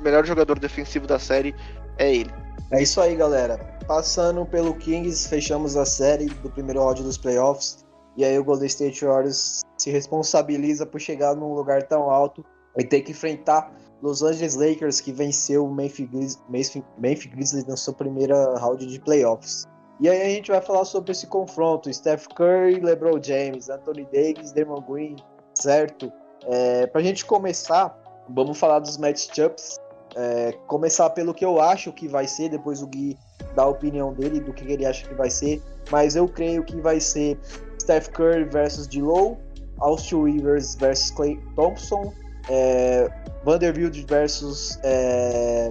melhor jogador defensivo da série é ele. É isso aí, galera. Passando pelo Kings, fechamos a série do primeiro round dos playoffs. E aí o Golden State Warriors se responsabiliza por chegar num lugar tão alto e ter que enfrentar Los Angeles Lakers, que venceu o Memphis Grizzlies, Memphis Grizzlies na sua primeira round de playoffs. E aí a gente vai falar sobre esse confronto: Steph Curry, LeBron James, Anthony Davis, Draymond Green, certo? É, para a gente começar, vamos falar dos matchups. É, começar pelo que eu acho que vai ser, depois o Gui dá a opinião dele do que ele acha que vai ser. Mas eu creio que vai ser Steph Curry versus D'Lo, Austin Rivers versus Clay Thompson, é, Vanderbilt versus é,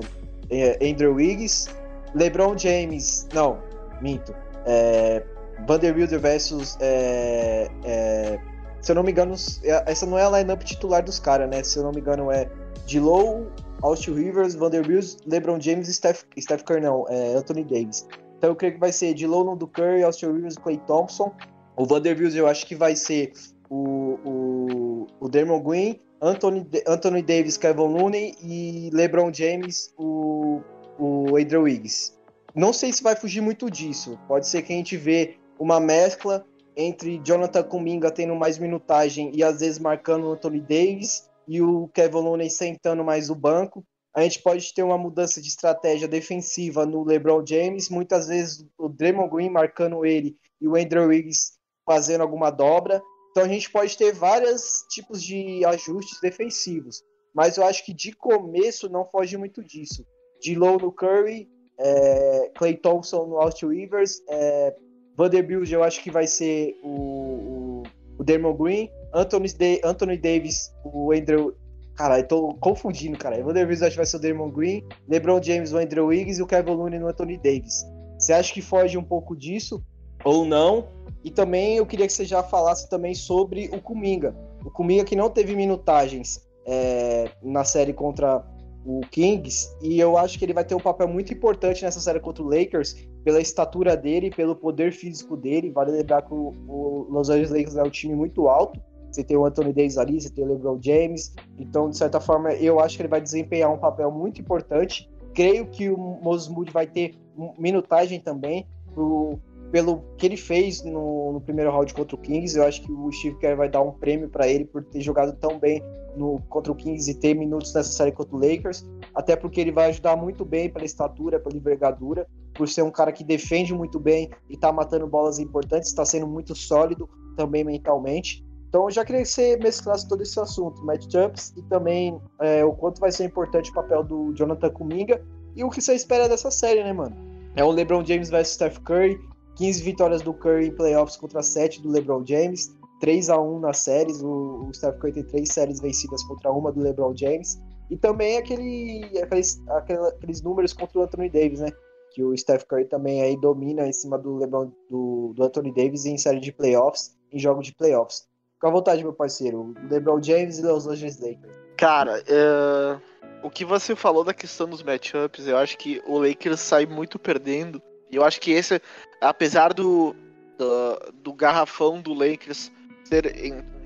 é, Andrew Wiggins, LeBron James, não, minto, é, Vanderbilt versus é, é, se eu não me engano, é, essa não é a lineup titular dos caras, né? Se eu não me engano, é D'Lo, Austin Rivers, Vanderbilt, LeBron James e Steph, Steph Curry, não, é Anthony Davis. Então eu creio que vai ser D'Lo no do Curry, Austin Rivers, Clay Thompson. O Vanderbilt eu acho que vai ser o, o, o Dermon Green, Anthony, Anthony Davis, Kevin Looney e LeBron James, o, o Andrew Wiggins. Não sei se vai fugir muito disso. Pode ser que a gente vê uma mescla entre Jonathan Kuminga tendo mais minutagem e às vezes marcando o Anthony Davis e o Kevin Looney sentando mais o banco. A gente pode ter uma mudança de estratégia defensiva no LeBron James, muitas vezes o Draymond Green marcando ele e o Andrew Wiggins fazendo alguma dobra. Então a gente pode ter vários tipos de ajustes defensivos, mas eu acho que de começo não foge muito disso. De low no Curry, é, Clay Thompson no Austin Rivers, é, Vanderbilt eu acho que vai ser o, o, o Green, Anthony, Anthony Davis, o Andrew. Caralho, tô confundindo, cara. Vanderbilt acho que vai ser o Dermond Green, LeBron James, o Andrew Wiggins e o Kevin Looney no Anthony Davis. Você acha que foge um pouco disso ou não? E também eu queria que você já falasse também sobre o Kuminga. O Kuminga que não teve minutagens é, na série contra o Kings, e eu acho que ele vai ter um papel muito importante nessa série contra o Lakers, pela estatura dele, pelo poder físico dele. Vale lembrar que o, o Los Angeles Lakers é um time muito alto. Você tem o Anthony Davis ali, você tem o LeBron James. Então, de certa forma, eu acho que ele vai desempenhar um papel muito importante. Creio que o Moses Moody vai ter minutagem também. Pro, pelo que ele fez no, no, primeiro round contra o Kings, eu acho que o Steve Kerr vai dar um prêmio para ele por ter jogado tão bem no, contra o Kings e ter minutos nessa série contra o Lakers, até porque ele vai ajudar muito bem pela estatura, pela envergadura, por ser um cara que defende muito bem e tá matando bolas importantes, está sendo muito sólido também mentalmente. Então eu já queria que você mesclasse todo esse assunto, matchups e também é, o quanto vai ser importante o papel do Jonathan Kuminga e o que você espera dessa série, né, mano? É o LeBron James versus Steph Curry, 15 vitórias do Curry em playoffs contra 7 do LeBron James, 3 a 1 nas séries, o, o Steph Curry tem 3 séries vencidas contra uma do LeBron James, e também aquele, aqueles, aqueles números contra o Anthony Davis, né? Que o Steph Curry também aí domina em cima do LeBron, do, do Anthony Davis em série de playoffs, em jogo de playoffs. Fica à vontade, meu parceiro. LeBron James e Los Angeles Lakers. Cara, uh, o que você falou da questão dos matchups, eu acho que o Lakers sai muito perdendo e eu acho que esse, apesar do, do, do garrafão do Lakers ser,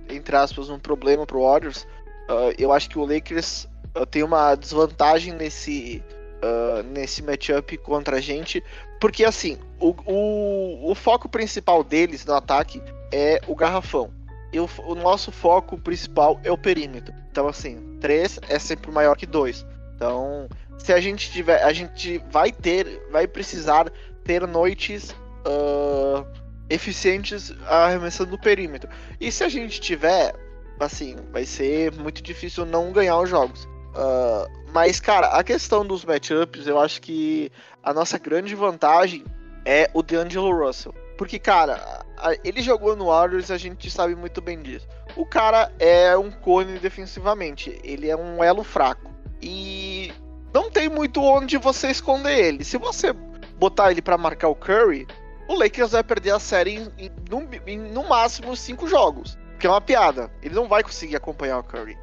entre aspas, um problema pro Warriors, uh, eu acho que o Lakers uh, tem uma desvantagem nesse, uh, nesse matchup contra a gente, porque assim, o, o, o foco principal deles no ataque é o garrafão. E o, o nosso foco principal é o perímetro. Então, assim, 3 é sempre maior que 2. Então, se a gente tiver, a gente vai ter, vai precisar ter noites uh, eficientes arremessando do perímetro. E se a gente tiver, assim, vai ser muito difícil não ganhar os jogos. Uh, mas, cara, a questão dos matchups, eu acho que a nossa grande vantagem é o D'Angelo Russell. Porque, cara, ele jogou no Warriors, a gente sabe muito bem disso. O cara é um cone defensivamente, ele é um elo fraco. E não tem muito onde você esconder ele. Se você botar ele para marcar o Curry, o Lakers vai perder a série em, em, no, em, no máximo cinco jogos. Que é uma piada. Ele não vai conseguir acompanhar o Curry.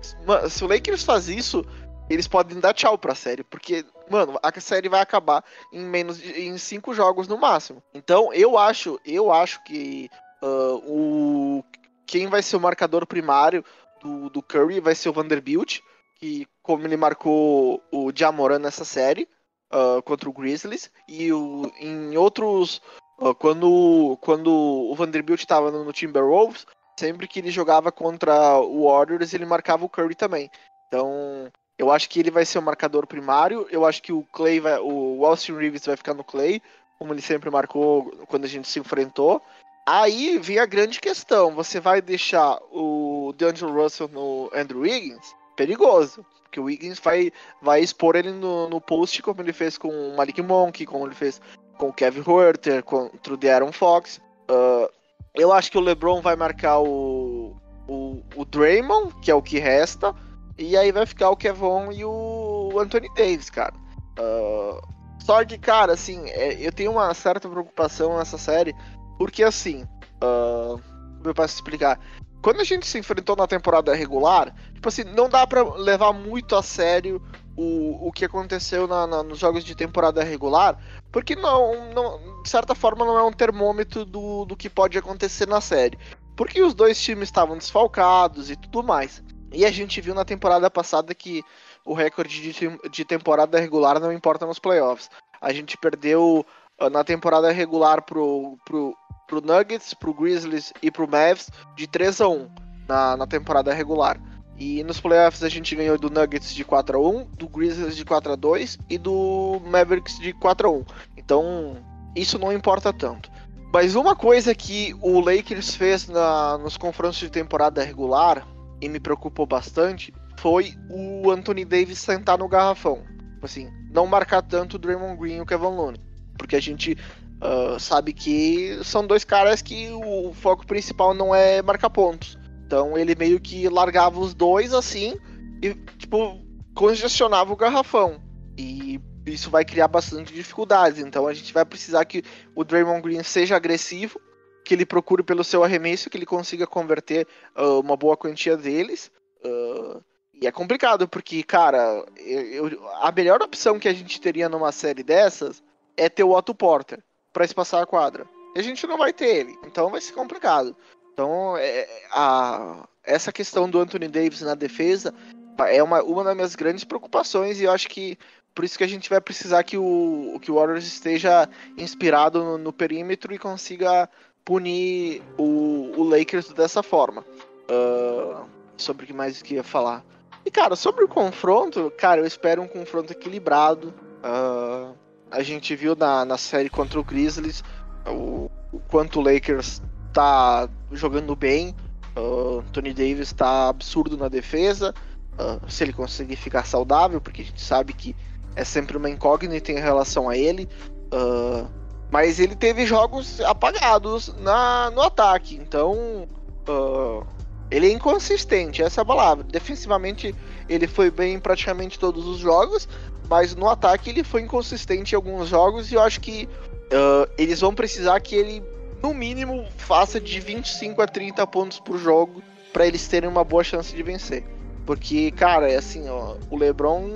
Se o Lakers faz isso, eles podem dar tchau pra série. Porque, mano, a série vai acabar em menos de, em cinco jogos no máximo. Então, eu acho, eu acho que uh, o quem vai ser o marcador primário do, do Curry vai ser o Vanderbilt, que como ele marcou o Jamoran nessa série, uh, contra o Grizzlies e o, em outros uh, quando quando o Vanderbilt estava no, no Timberwolves sempre que ele jogava contra o Warriors ele marcava o Curry também então eu acho que ele vai ser o marcador primário eu acho que o Clay vai o Austin Reeves vai ficar no Clay como ele sempre marcou quando a gente se enfrentou Aí vem a grande questão: você vai deixar o DeAngelo Russell no Andrew Wiggins? Perigoso. Porque o Wiggins vai, vai expor ele no, no post, como ele fez com o Malik Monk, como ele fez com o Kevin Huerter, contra o De'Aaron Fox. Uh, eu acho que o LeBron vai marcar o, o, o Draymond, que é o que resta, e aí vai ficar o Kevon e o Anthony Davis, cara. Uh, só que, cara, assim, é, eu tenho uma certa preocupação nessa série, porque assim, uh, eu posso explicar? quando a gente se enfrentou na temporada regular, tipo assim, não dá para levar muito a sério o, o que aconteceu na, na, nos jogos de temporada regular, porque não, não, de certa forma não é um termômetro do, do que pode acontecer na série. Porque os dois times estavam desfalcados e tudo mais. E a gente viu na temporada passada que o recorde de, de temporada regular não importa nos playoffs. A gente perdeu ah, na temporada regular pro, pro pro Nuggets, pro Grizzlies e pro Mavs de 3 a 1 na, na temporada regular. E nos playoffs a gente ganhou do Nuggets de 4 a 1 do Grizzlies de 4 a 2 e do Mavericks de 4 a 1 Então, isso não importa tanto. Mas uma coisa que o Lakers fez na, nos confrontos de temporada regular e me preocupou bastante foi o Anthony Davis sentar no garrafão. Assim, não marcar tanto o Draymond Green e o Kevin Looney. Porque a gente uh, sabe que são dois caras que o foco principal não é marcar pontos. Então ele meio que largava os dois assim e, tipo, congestionava o garrafão. E isso vai criar bastante dificuldades. Então a gente vai precisar que o Draymond Green seja agressivo, que ele procure pelo seu arremesso, que ele consiga converter uh, uma boa quantia deles. Uh, e é complicado, porque, cara, eu, eu, a melhor opção que a gente teria numa série dessas é ter o Otto Porter para espaçar a quadra. E a gente não vai ter ele, então vai ser complicado. Então, é, a, essa questão do Anthony Davis na defesa é uma, uma das minhas grandes preocupações e eu acho que por isso que a gente vai precisar que o, que o Warriors esteja inspirado no, no perímetro e consiga punir o, o Lakers dessa forma. Uh, sobre o que mais que ia falar. E, cara, sobre o confronto, cara, eu espero um confronto equilibrado. Uh, a gente viu na, na série contra o Grizzlies o, o quanto o Lakers tá jogando bem. Uh, Tony Davis tá absurdo na defesa. Uh, se ele conseguir ficar saudável, porque a gente sabe que é sempre uma incógnita em relação a ele. Uh, mas ele teve jogos apagados na, no ataque, então uh, ele é inconsistente, essa é a palavra. Defensivamente ele foi bem em praticamente todos os jogos, mas no ataque ele foi inconsistente em alguns jogos e eu acho que uh, eles vão precisar que ele, no mínimo, faça de 25 a 30 pontos por jogo para eles terem uma boa chance de vencer. Porque, cara, é assim, ó, o LeBron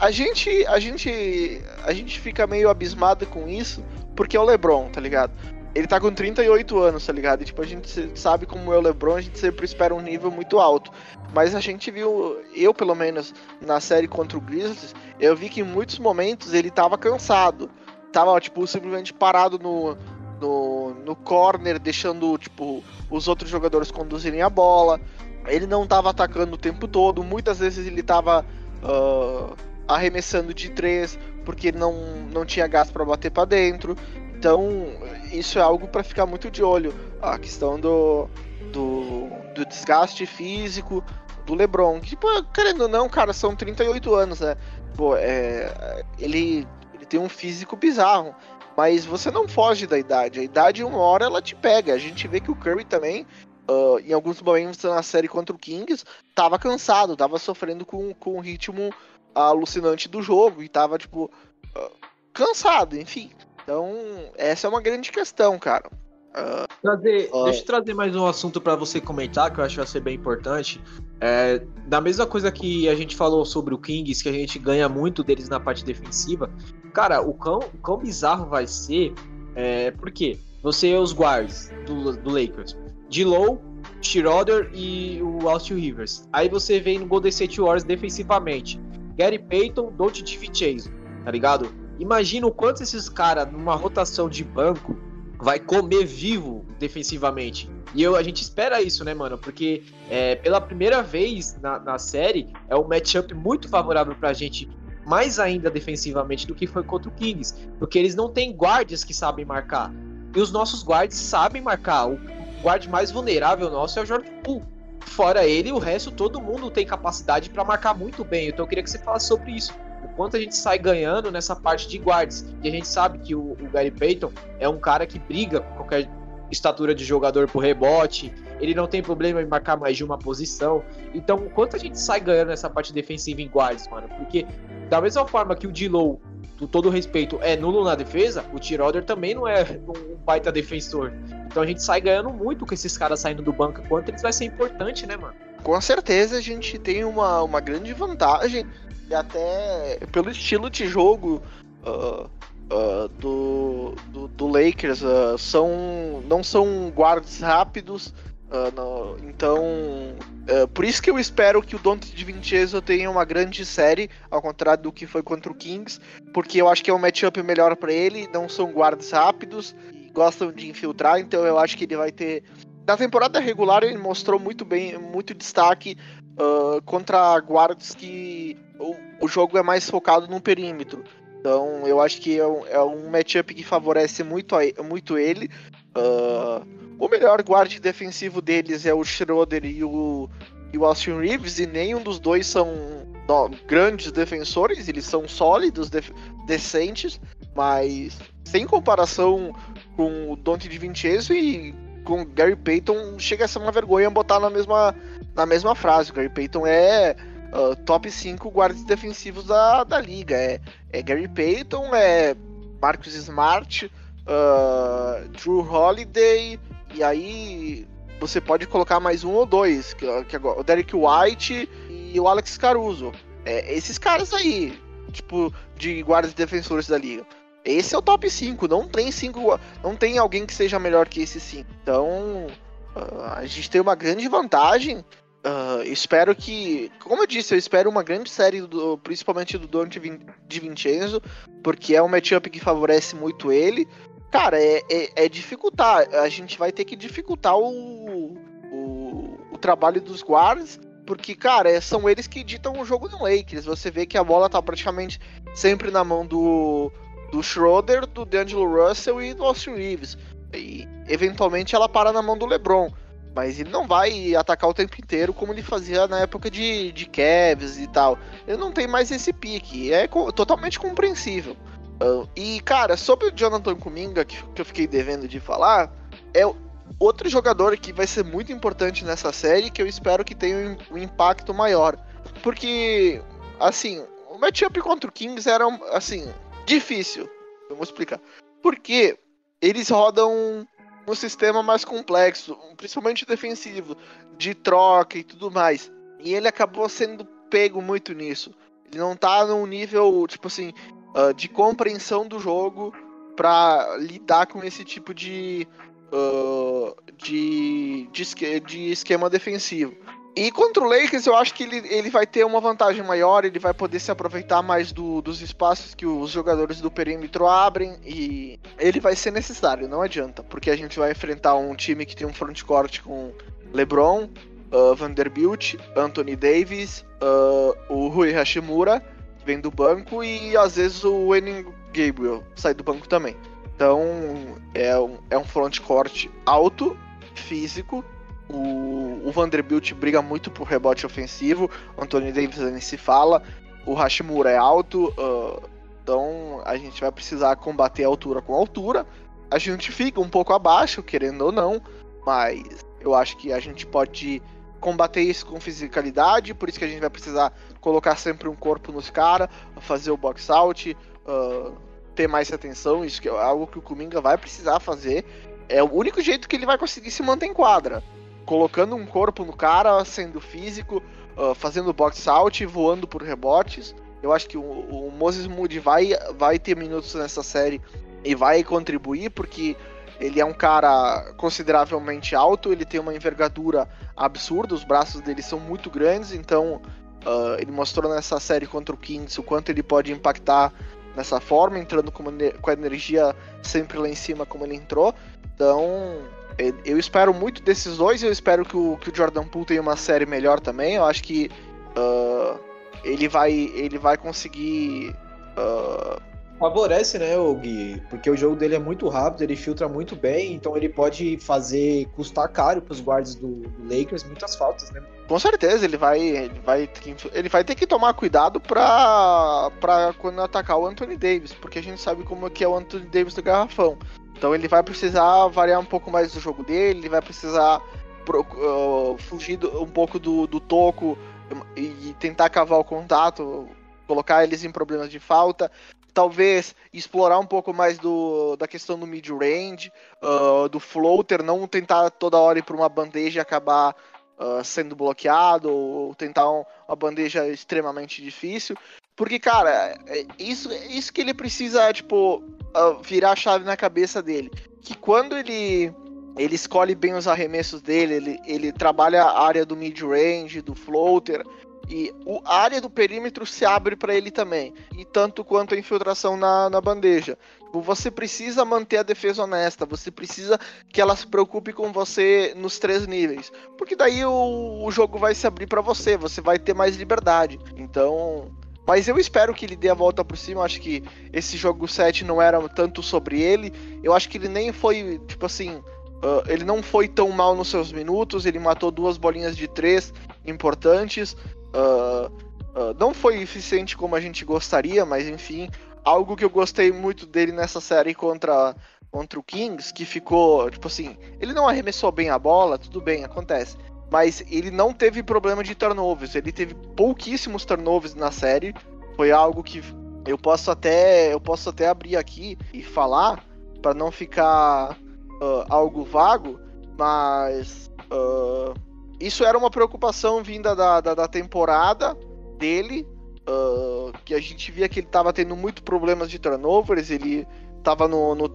a, gente, a gente, a gente fica meio abismado com isso, porque é o LeBron, tá ligado? Ele tá com 38 anos, tá ligado? E, tipo, a gente sabe como é o LeBron, a gente sempre espera um nível muito alto. Mas a gente viu, eu pelo menos, na série contra o Grizzlies, eu vi que em muitos momentos ele tava cansado. Tava, tipo, simplesmente parado no, no, no corner, deixando, tipo, os outros jogadores conduzirem a bola. Ele não tava atacando o tempo todo. Muitas vezes ele tava uh, arremessando de três porque não, não tinha gás para bater para dentro. Então, isso é algo para ficar muito de olho. A questão do, do, do, desgaste físico do LeBron. Que, tipo, querendo ou não, cara, são 38 anos, né? Pô, é, ele, ele tem um físico bizarro. Mas você não foge da idade. A idade, uma hora, ela te pega. A gente vê que o Curry também, uh, em alguns momentos na série contra o Kings, tava cansado, tava sofrendo com, com um ritmo alucinante do jogo e tava, tipo, uh, cansado, enfim. Então, essa é uma grande questão, cara. Uh, trazer, uh, deixa eu trazer mais um assunto para você comentar, que eu acho que vai ser bem importante. É, da mesma coisa que a gente falou sobre o Kings, que a gente ganha muito deles na parte defensiva. Cara, o quão, o quão bizarro vai ser, é, porque você é os guards do, do Lakers. De low, Schroeder e o Austin Rivers. Aí você vem no Golden State Warriors defensivamente. Gary Payton, Don't Chase, tá ligado? Imagina o quanto esses caras, numa rotação de banco, vai comer vivo defensivamente. E eu, a gente espera isso, né, mano? Porque é, pela primeira vez na, na série, é um matchup muito favorável pra gente, mais ainda defensivamente do que foi contra o Kings. Porque eles não têm guardas que sabem marcar. E os nossos guards sabem marcar. O guard mais vulnerável nosso é o Jordan Poole fora ele, o resto, todo mundo tem capacidade para marcar muito bem. Então eu queria que você falasse sobre isso. O quanto a gente sai ganhando nessa parte de guards. E a gente sabe que o, o Gary Payton é um cara que briga com qualquer estatura de jogador por rebote. Ele não tem problema em marcar mais de uma posição. Então, quanto a gente sai ganhando nessa parte defensiva em guards, mano? Porque da mesma forma que o Dilow com todo respeito, é nulo na defesa, o Tiroder também não é um baita defensor. Então a gente sai ganhando muito com esses caras saindo do banco, quanto eles vai ser importante, né, mano? Com certeza a gente tem uma, uma grande vantagem, e até pelo estilo de jogo uh, uh, do, do, do, Lakers, uh, são, não são guardas rápidos, Uh, então, uh, por isso que eu espero que o Dante de Vincenzo tenha uma grande série, ao contrário do que foi contra o Kings, porque eu acho que é um matchup melhor para ele, não são guardas rápidos, gostam de infiltrar, então eu acho que ele vai ter. Na temporada regular ele mostrou muito bem, muito destaque contra guardas que o, o, jogo é mais focado no perímetro. Então eu acho que é um, é um matchup que favorece muito, a, muito ele. Uh, o melhor guarda defensivo deles é o Schroeder e o, e o Austin Reeves, e nenhum dos dois são no, grandes defensores, eles são sólidos, def, decentes, mas sem comparação com o Dante de Vincenzo e com Gary Payton, chega a ser uma vergonha botar na mesma, na mesma frase. O Gary Payton é uh, top 5 guardas defensivos da, da liga. É, é Gary Payton, é Marcus Smart, uh, Drew Holiday, e aí você pode colocar mais um ou dois, que, que agora, o Derek White e o Alex Caruso. É, esses caras aí, tipo, de guardas defensores da liga. Esse é o top 5, não tem cinco, não tem alguém que seja melhor que esse 5. Então, uh, a gente tem uma grande vantagem. Uh, espero que, como eu disse, eu espero uma grande série, do, principalmente do Dante de Vincenzo, porque é um matchup que favorece muito ele. Cara, é, é, é, dificultar. A gente vai ter que dificultar o, o, o trabalho dos guardas, porque, cara, é, são eles que ditam o jogo no Lakers. Você vê que a bola tá praticamente sempre na mão do, do Schroeder, do D'Angelo Russell e do Austin Reeves. E eventualmente ela para na mão do LeBron. Mas ele não vai atacar o tempo inteiro como ele fazia na época de, de Cavs e tal. Ele não tem mais esse pique. É co totalmente compreensível. Uh, e, cara, sobre o Jonathan Kuminga, que, que eu fiquei devendo de falar, é outro jogador que vai ser muito importante nessa série que eu espero que tenha um, um impacto maior. Porque, assim, o matchup contra o Kings era, assim, difícil. Vamos explicar. Porque eles rodam um, sistema mais complexo, principalmente defensivo, de troca e tudo mais. E ele acabou sendo pego muito nisso. Ele não tá num nível, tipo assim, uh, de compreensão do jogo para lidar com esse tipo de, uh, de, de esquema defensivo. E contra o Lakers, eu acho que ele, ele vai ter uma vantagem maior, ele vai poder se aproveitar mais do, dos espaços que os jogadores do perímetro abrem e ele vai ser necessário, não adianta, porque a gente vai enfrentar um time que tem um frontcourt com LeBron, uh, Vanderbilt, Anthony Davis, uh, o Rui Hashimura, que vem do banco, e às vezes o Enin Gabriel sai do banco também. Então é um, é um frontcourt alto, físico, o, o Vanderbilt briga muito por rebote ofensivo. Anthony Davis nem se fala. O Hashimura é alto. Uh, então a gente vai precisar combater a altura com altura. A gente fica um pouco abaixo, querendo ou não. Mas eu acho que a gente pode combater isso com fisicalidade. Por isso que a gente vai precisar colocar sempre um corpo nos caras, fazer o box out. Uh, ter mais atenção, isso é algo que o Kuminga vai precisar fazer. É o único jeito que ele vai conseguir se manter em quadra colocando um corpo no cara, sendo físico, uh, fazendo box out, voando por rebotes. Eu acho que o, o Moses Moody vai, vai ter minutos nessa série e vai contribuir, porque ele é um cara consideravelmente alto, ele tem uma envergadura absurda, os braços dele são muito grandes, então uh, ele mostrou nessa série contra o Kings o quanto ele pode impactar nessa forma, entrando com, com a energia sempre lá em cima como ele entrou. Então, eu espero muito desses dois. Eu espero que o, que o Jordan Poole tenha uma série melhor também. Eu acho que uh, ele, vai, ele vai conseguir. Uh... Favorece, né, o Gui? Porque o jogo dele é muito rápido, ele filtra muito bem, então ele pode fazer custar caro para os guardas do, Lakers muitas faltas, né? Com certeza, ele vai, ele vai, ele vai ter que tomar cuidado para quando atacar o Anthony Davis, porque a gente sabe como é que é o Anthony Davis do garrafão. Então ele vai precisar variar um pouco mais do jogo dele, ele vai precisar uh, fugir do, um pouco do, do toco e, e tentar cavar o contato, colocar eles em problemas de falta. Talvez explorar um pouco mais do, da questão do mid-range, uh, do floater, não tentar toda hora ir para uma bandeja e acabar uh, sendo bloqueado, ou tentar um, uma bandeja extremamente difícil. Porque, cara, é isso, isso que ele precisa, tipo, virar a chave na cabeça dele. Que quando ele ele escolhe bem os arremessos dele, ele, ele trabalha a área do mid-range, do floater, e a área do perímetro se abre para ele também, e tanto quanto a infiltração na, na bandeja. Tipo, você precisa manter a defesa honesta, você precisa que ela se preocupe com você nos três níveis, porque daí o, o jogo vai se abrir para você, você vai ter mais liberdade. Então, mas eu espero que ele dê a volta por cima. Eu acho que esse jogo 7 não era tanto sobre ele. Eu acho que ele nem foi, tipo assim, uh, ele não foi tão mal nos seus minutos. Ele matou duas bolinhas de três importantes. Uh, uh, não foi eficiente como a gente gostaria, mas enfim, algo que eu gostei muito dele nessa série contra contra o Kings, que ficou, tipo assim, ele não arremessou bem a bola, tudo bem, acontece mas ele não teve problema de turnovers. Ele teve pouquíssimos turnovers na série. Foi algo que eu posso até eu posso até abrir aqui e falar para não ficar uh, algo vago, mas uh, isso era uma preocupação vinda da, da, da temporada dele, uh, que a gente via que ele estava tendo muito problemas de turnovers. Ele estava no, no,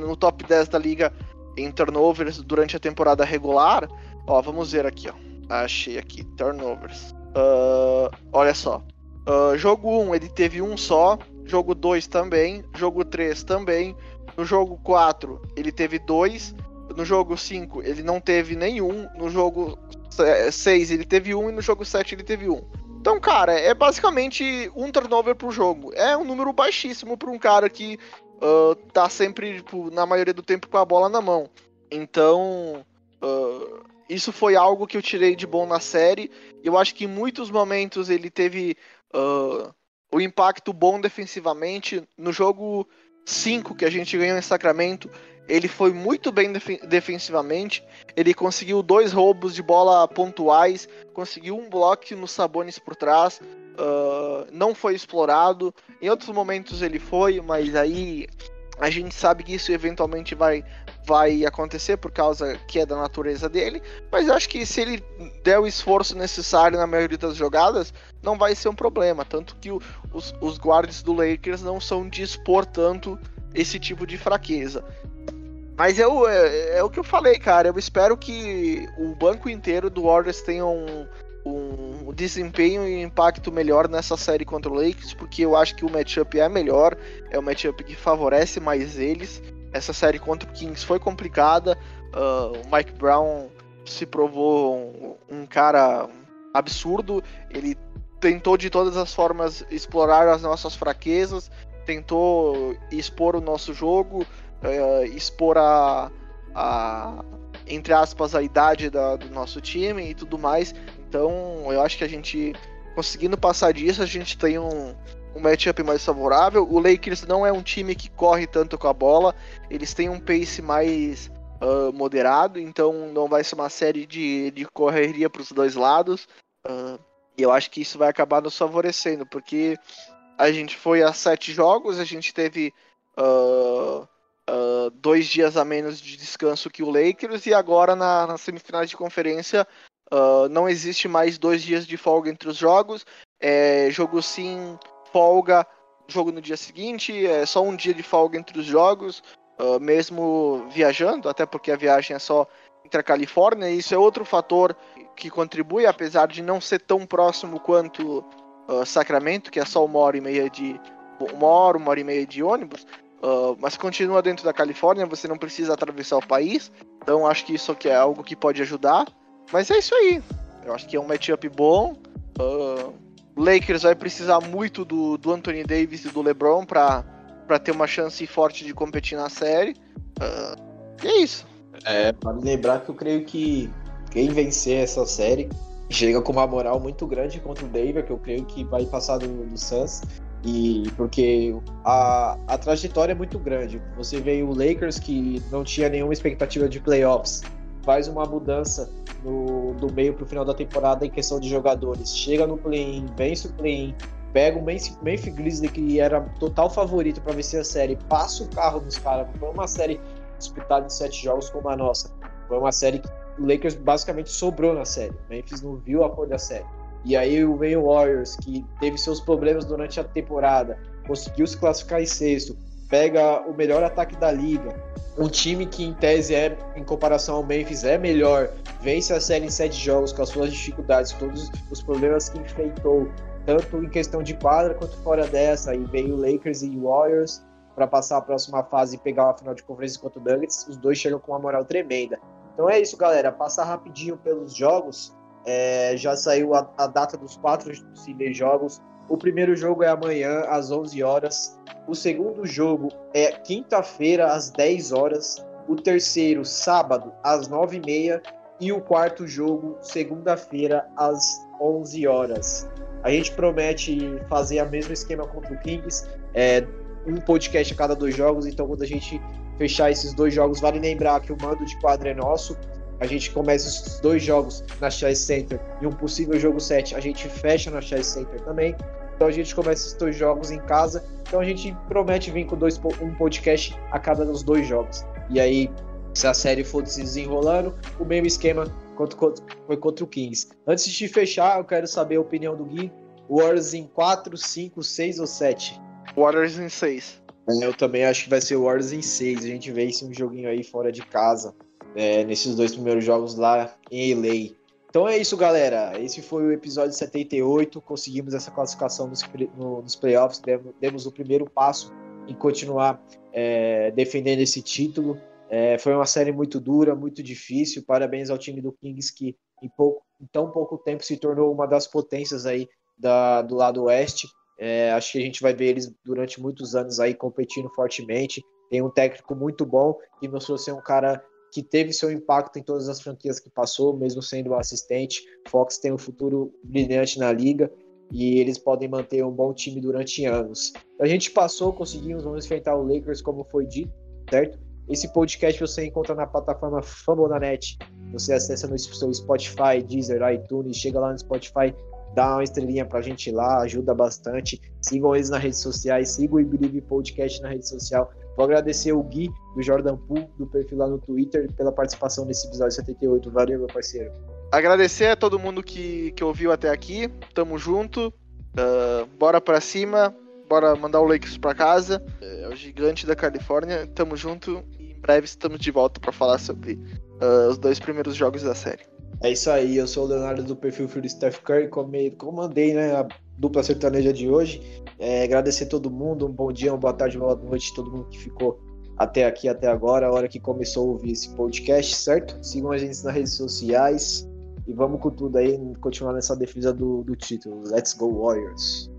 no top 10 da liga em turnovers durante a temporada regular. Ó, vamos ver aqui, ó. Achei aqui, turnovers. Uh, olha só. Uh, jogo 1 ele teve um só. Jogo 2 também. Jogo 3 também. No jogo 4 ele teve dois. No jogo 5 ele não teve nenhum. No jogo 6 ele teve um. E no jogo 7 ele teve um. Então, cara, é basicamente um turnover pro jogo. É um número baixíssimo para um cara que uh, tá sempre, tipo, na maioria do tempo com a bola na mão. Então, uh, isso foi algo que eu tirei de bom na série. Eu acho que em muitos momentos ele teve uh, o impacto bom defensivamente. No jogo 5 que a gente ganhou em Sacramento, ele foi muito bem def defensivamente. Ele conseguiu dois roubos de bola pontuais, conseguiu um bloco no Sabonis por trás. Uh, não foi explorado. Em outros momentos ele foi, mas aí a gente sabe que isso eventualmente vai vai acontecer por causa que é da natureza dele, mas eu acho que se ele der o esforço necessário na maioria das jogadas, não vai ser um problema. Tanto que o, os, os guardas do Lakers não são de expor tanto esse tipo de fraqueza. Mas eu, é, é, o que eu falei, cara. Eu espero que o banco inteiro do Warriors tenha um, um desempenho e impacto melhor nessa série contra o Lakers, porque eu acho que o matchup é melhor, é um matchup que favorece mais eles. Essa série contra o Kings foi complicada. Uh, o Mike Brown se provou um, um, cara absurdo. Ele tentou de todas as formas explorar as nossas fraquezas, tentou expor o nosso jogo, uh, expor a, a, entre aspas, a idade da, do nosso time e tudo mais. Então, eu acho que a gente conseguindo passar disso, a gente tem um, um matchup mais favorável. O Lakers não é um time que corre tanto com a bola, eles têm um pace mais uh, moderado, então não vai ser uma série de, de correria para os dois lados. Uh, e eu acho que isso vai acabar nos favorecendo, porque a gente foi a sete jogos, a gente teve uh, dois dias a menos de descanso que o Lakers, e agora na, na semifinal de conferência não existe mais dois dias de folga entre os jogos. É jogo sim folga, jogo no dia seguinte, é só um dia de folga entre os jogos, uh, mesmo viajando, até porque a viagem é só entre a Califórnia, e isso é outro fator que contribui, apesar de não ser tão próximo quanto uh, Sacramento, que é só uma hora e meia de uma hora, uma hora e meia de ônibus, uh, mas continua dentro da Califórnia, você não precisa atravessar o país, então acho que isso aqui é algo que pode ajudar. Mas é isso aí. Eu acho que é um matchup bom. Uh, Lakers vai precisar muito do, do Anthony Davis e do LeBron para ter uma chance forte de competir na série. Uh, e é isso. É, vale lembrar que eu creio que quem vencer essa série chega com uma moral muito grande contra o Denver, que eu creio que vai passar do, do Suns. E porque a, a trajetória é muito grande. Você vê o Lakers que não tinha nenhuma expectativa de playoffs faz uma mudança no, do meio para o final da temporada em questão de jogadores. Chega no play-in, vence o play-in, pega o Memphis Grizzlies, que era total favorito para vencer a série, passa o carro dos caras. Foi uma série disputada em sete jogos como a nossa. Foi uma série que o Lakers basicamente sobrou na série. O Memphis não viu a cor da série. E aí o Wayne Warriors, que teve seus problemas durante a temporada, conseguiu se classificar em sexto, pega o melhor ataque da liga, um time que em tese é, em comparação ao Memphis, é melhor, vence a série em sete jogos com as suas dificuldades, todos os problemas que enfrentou, tanto em questão de quadra quanto fora dessa, e veio Lakers e Warriors para passar a próxima fase e pegar a final de conferência contra o Nuggets, os dois chegam com uma moral tremenda. Então é isso, galera. Passar rapidinho pelos jogos. É, já saiu a, a, data dos quatro possíveis jogos. O primeiro jogo é amanhã, às 11 horas. O segundo jogo é quinta-feira, às 10 horas. O terceiro, sábado, às 9h30. E o quarto jogo, segunda-feira, às 11 horas. A gente promete fazer o mesmo esquema contra o Kings. É, um podcast a cada dois jogos. Então, quando a gente fechar esses dois jogos, vale lembrar que o mando de quadra é nosso. A gente começa os dois jogos na Chase Center e um possível jogo 7 a gente fecha na Chase Center também. Então a gente começa os dois jogos em casa. Então a gente promete vir com dois, um podcast a cada dos dois jogos. E aí, se a série for se desenrolando, o mesmo esquema quanto, foi contra o Kings. Antes de fechar, eu quero saber a opinião do Gui. Warriors em 4, 5, 6 ou 7? Warriors em 6. Eu também acho que vai ser Warriors em 6. A gente vê esse um joguinho aí fora de casa, é, nesses dois primeiros jogos lá em LA. Então é isso, galera. Esse foi o episódio 78. Conseguimos essa classificação nos, no, nos playoffs. Demos, demos, o primeiro passo em continuar é, defendendo esse título. É, foi uma série muito dura, muito difícil. Parabéns ao time do Kings que em, pouco, em tão pouco tempo se tornou uma das potências aí da, do lado oeste. É, acho que a gente vai ver eles durante muitos anos aí competindo fortemente. Tem um técnico muito bom que mostrou ser um cara que teve seu impacto em todas as franquias que passou, mesmo sendo assistente. Fox tem um futuro brilhante na liga e eles podem manter um bom time durante anos. A gente passou, conseguimos, vamos enfrentar o Lakers como foi dito, certo? Esse podcast você encontra na plataforma Fambonanet. Você acessa no seu Spotify, Deezer, iTunes, chega lá no Spotify, dá uma estrelinha pra gente lá, ajuda bastante. Sigam eles nas redes sociais, sigam o Ibiribe Podcast na rede social. Vou agradecer o Gui, do Jordan Pool, do perfil lá no Twitter, pela participação nesse episódio 78. Valeu, meu parceiro. Agradecer a todo mundo que, que ouviu até aqui. Tamo junto. Uh, bora pra cima. Bora mandar o Lakers pra casa. É o gigante da Califórnia. Tamo junto. E em breve estamos de volta para falar sobre uh, os dois primeiros jogos da série. É isso aí, eu sou o Leonardo do perfil Free Steph Curry, comandei né, a dupla sertaneja de hoje. É, agradecer todo mundo, um bom dia, uma boa tarde, uma boa noite, todo mundo que ficou até aqui, até agora, a hora que começou a ouvir esse podcast, certo? Sigam a gente nas redes sociais e vamos com tudo aí, continuar nessa defesa do, do título. Let's go Warriors!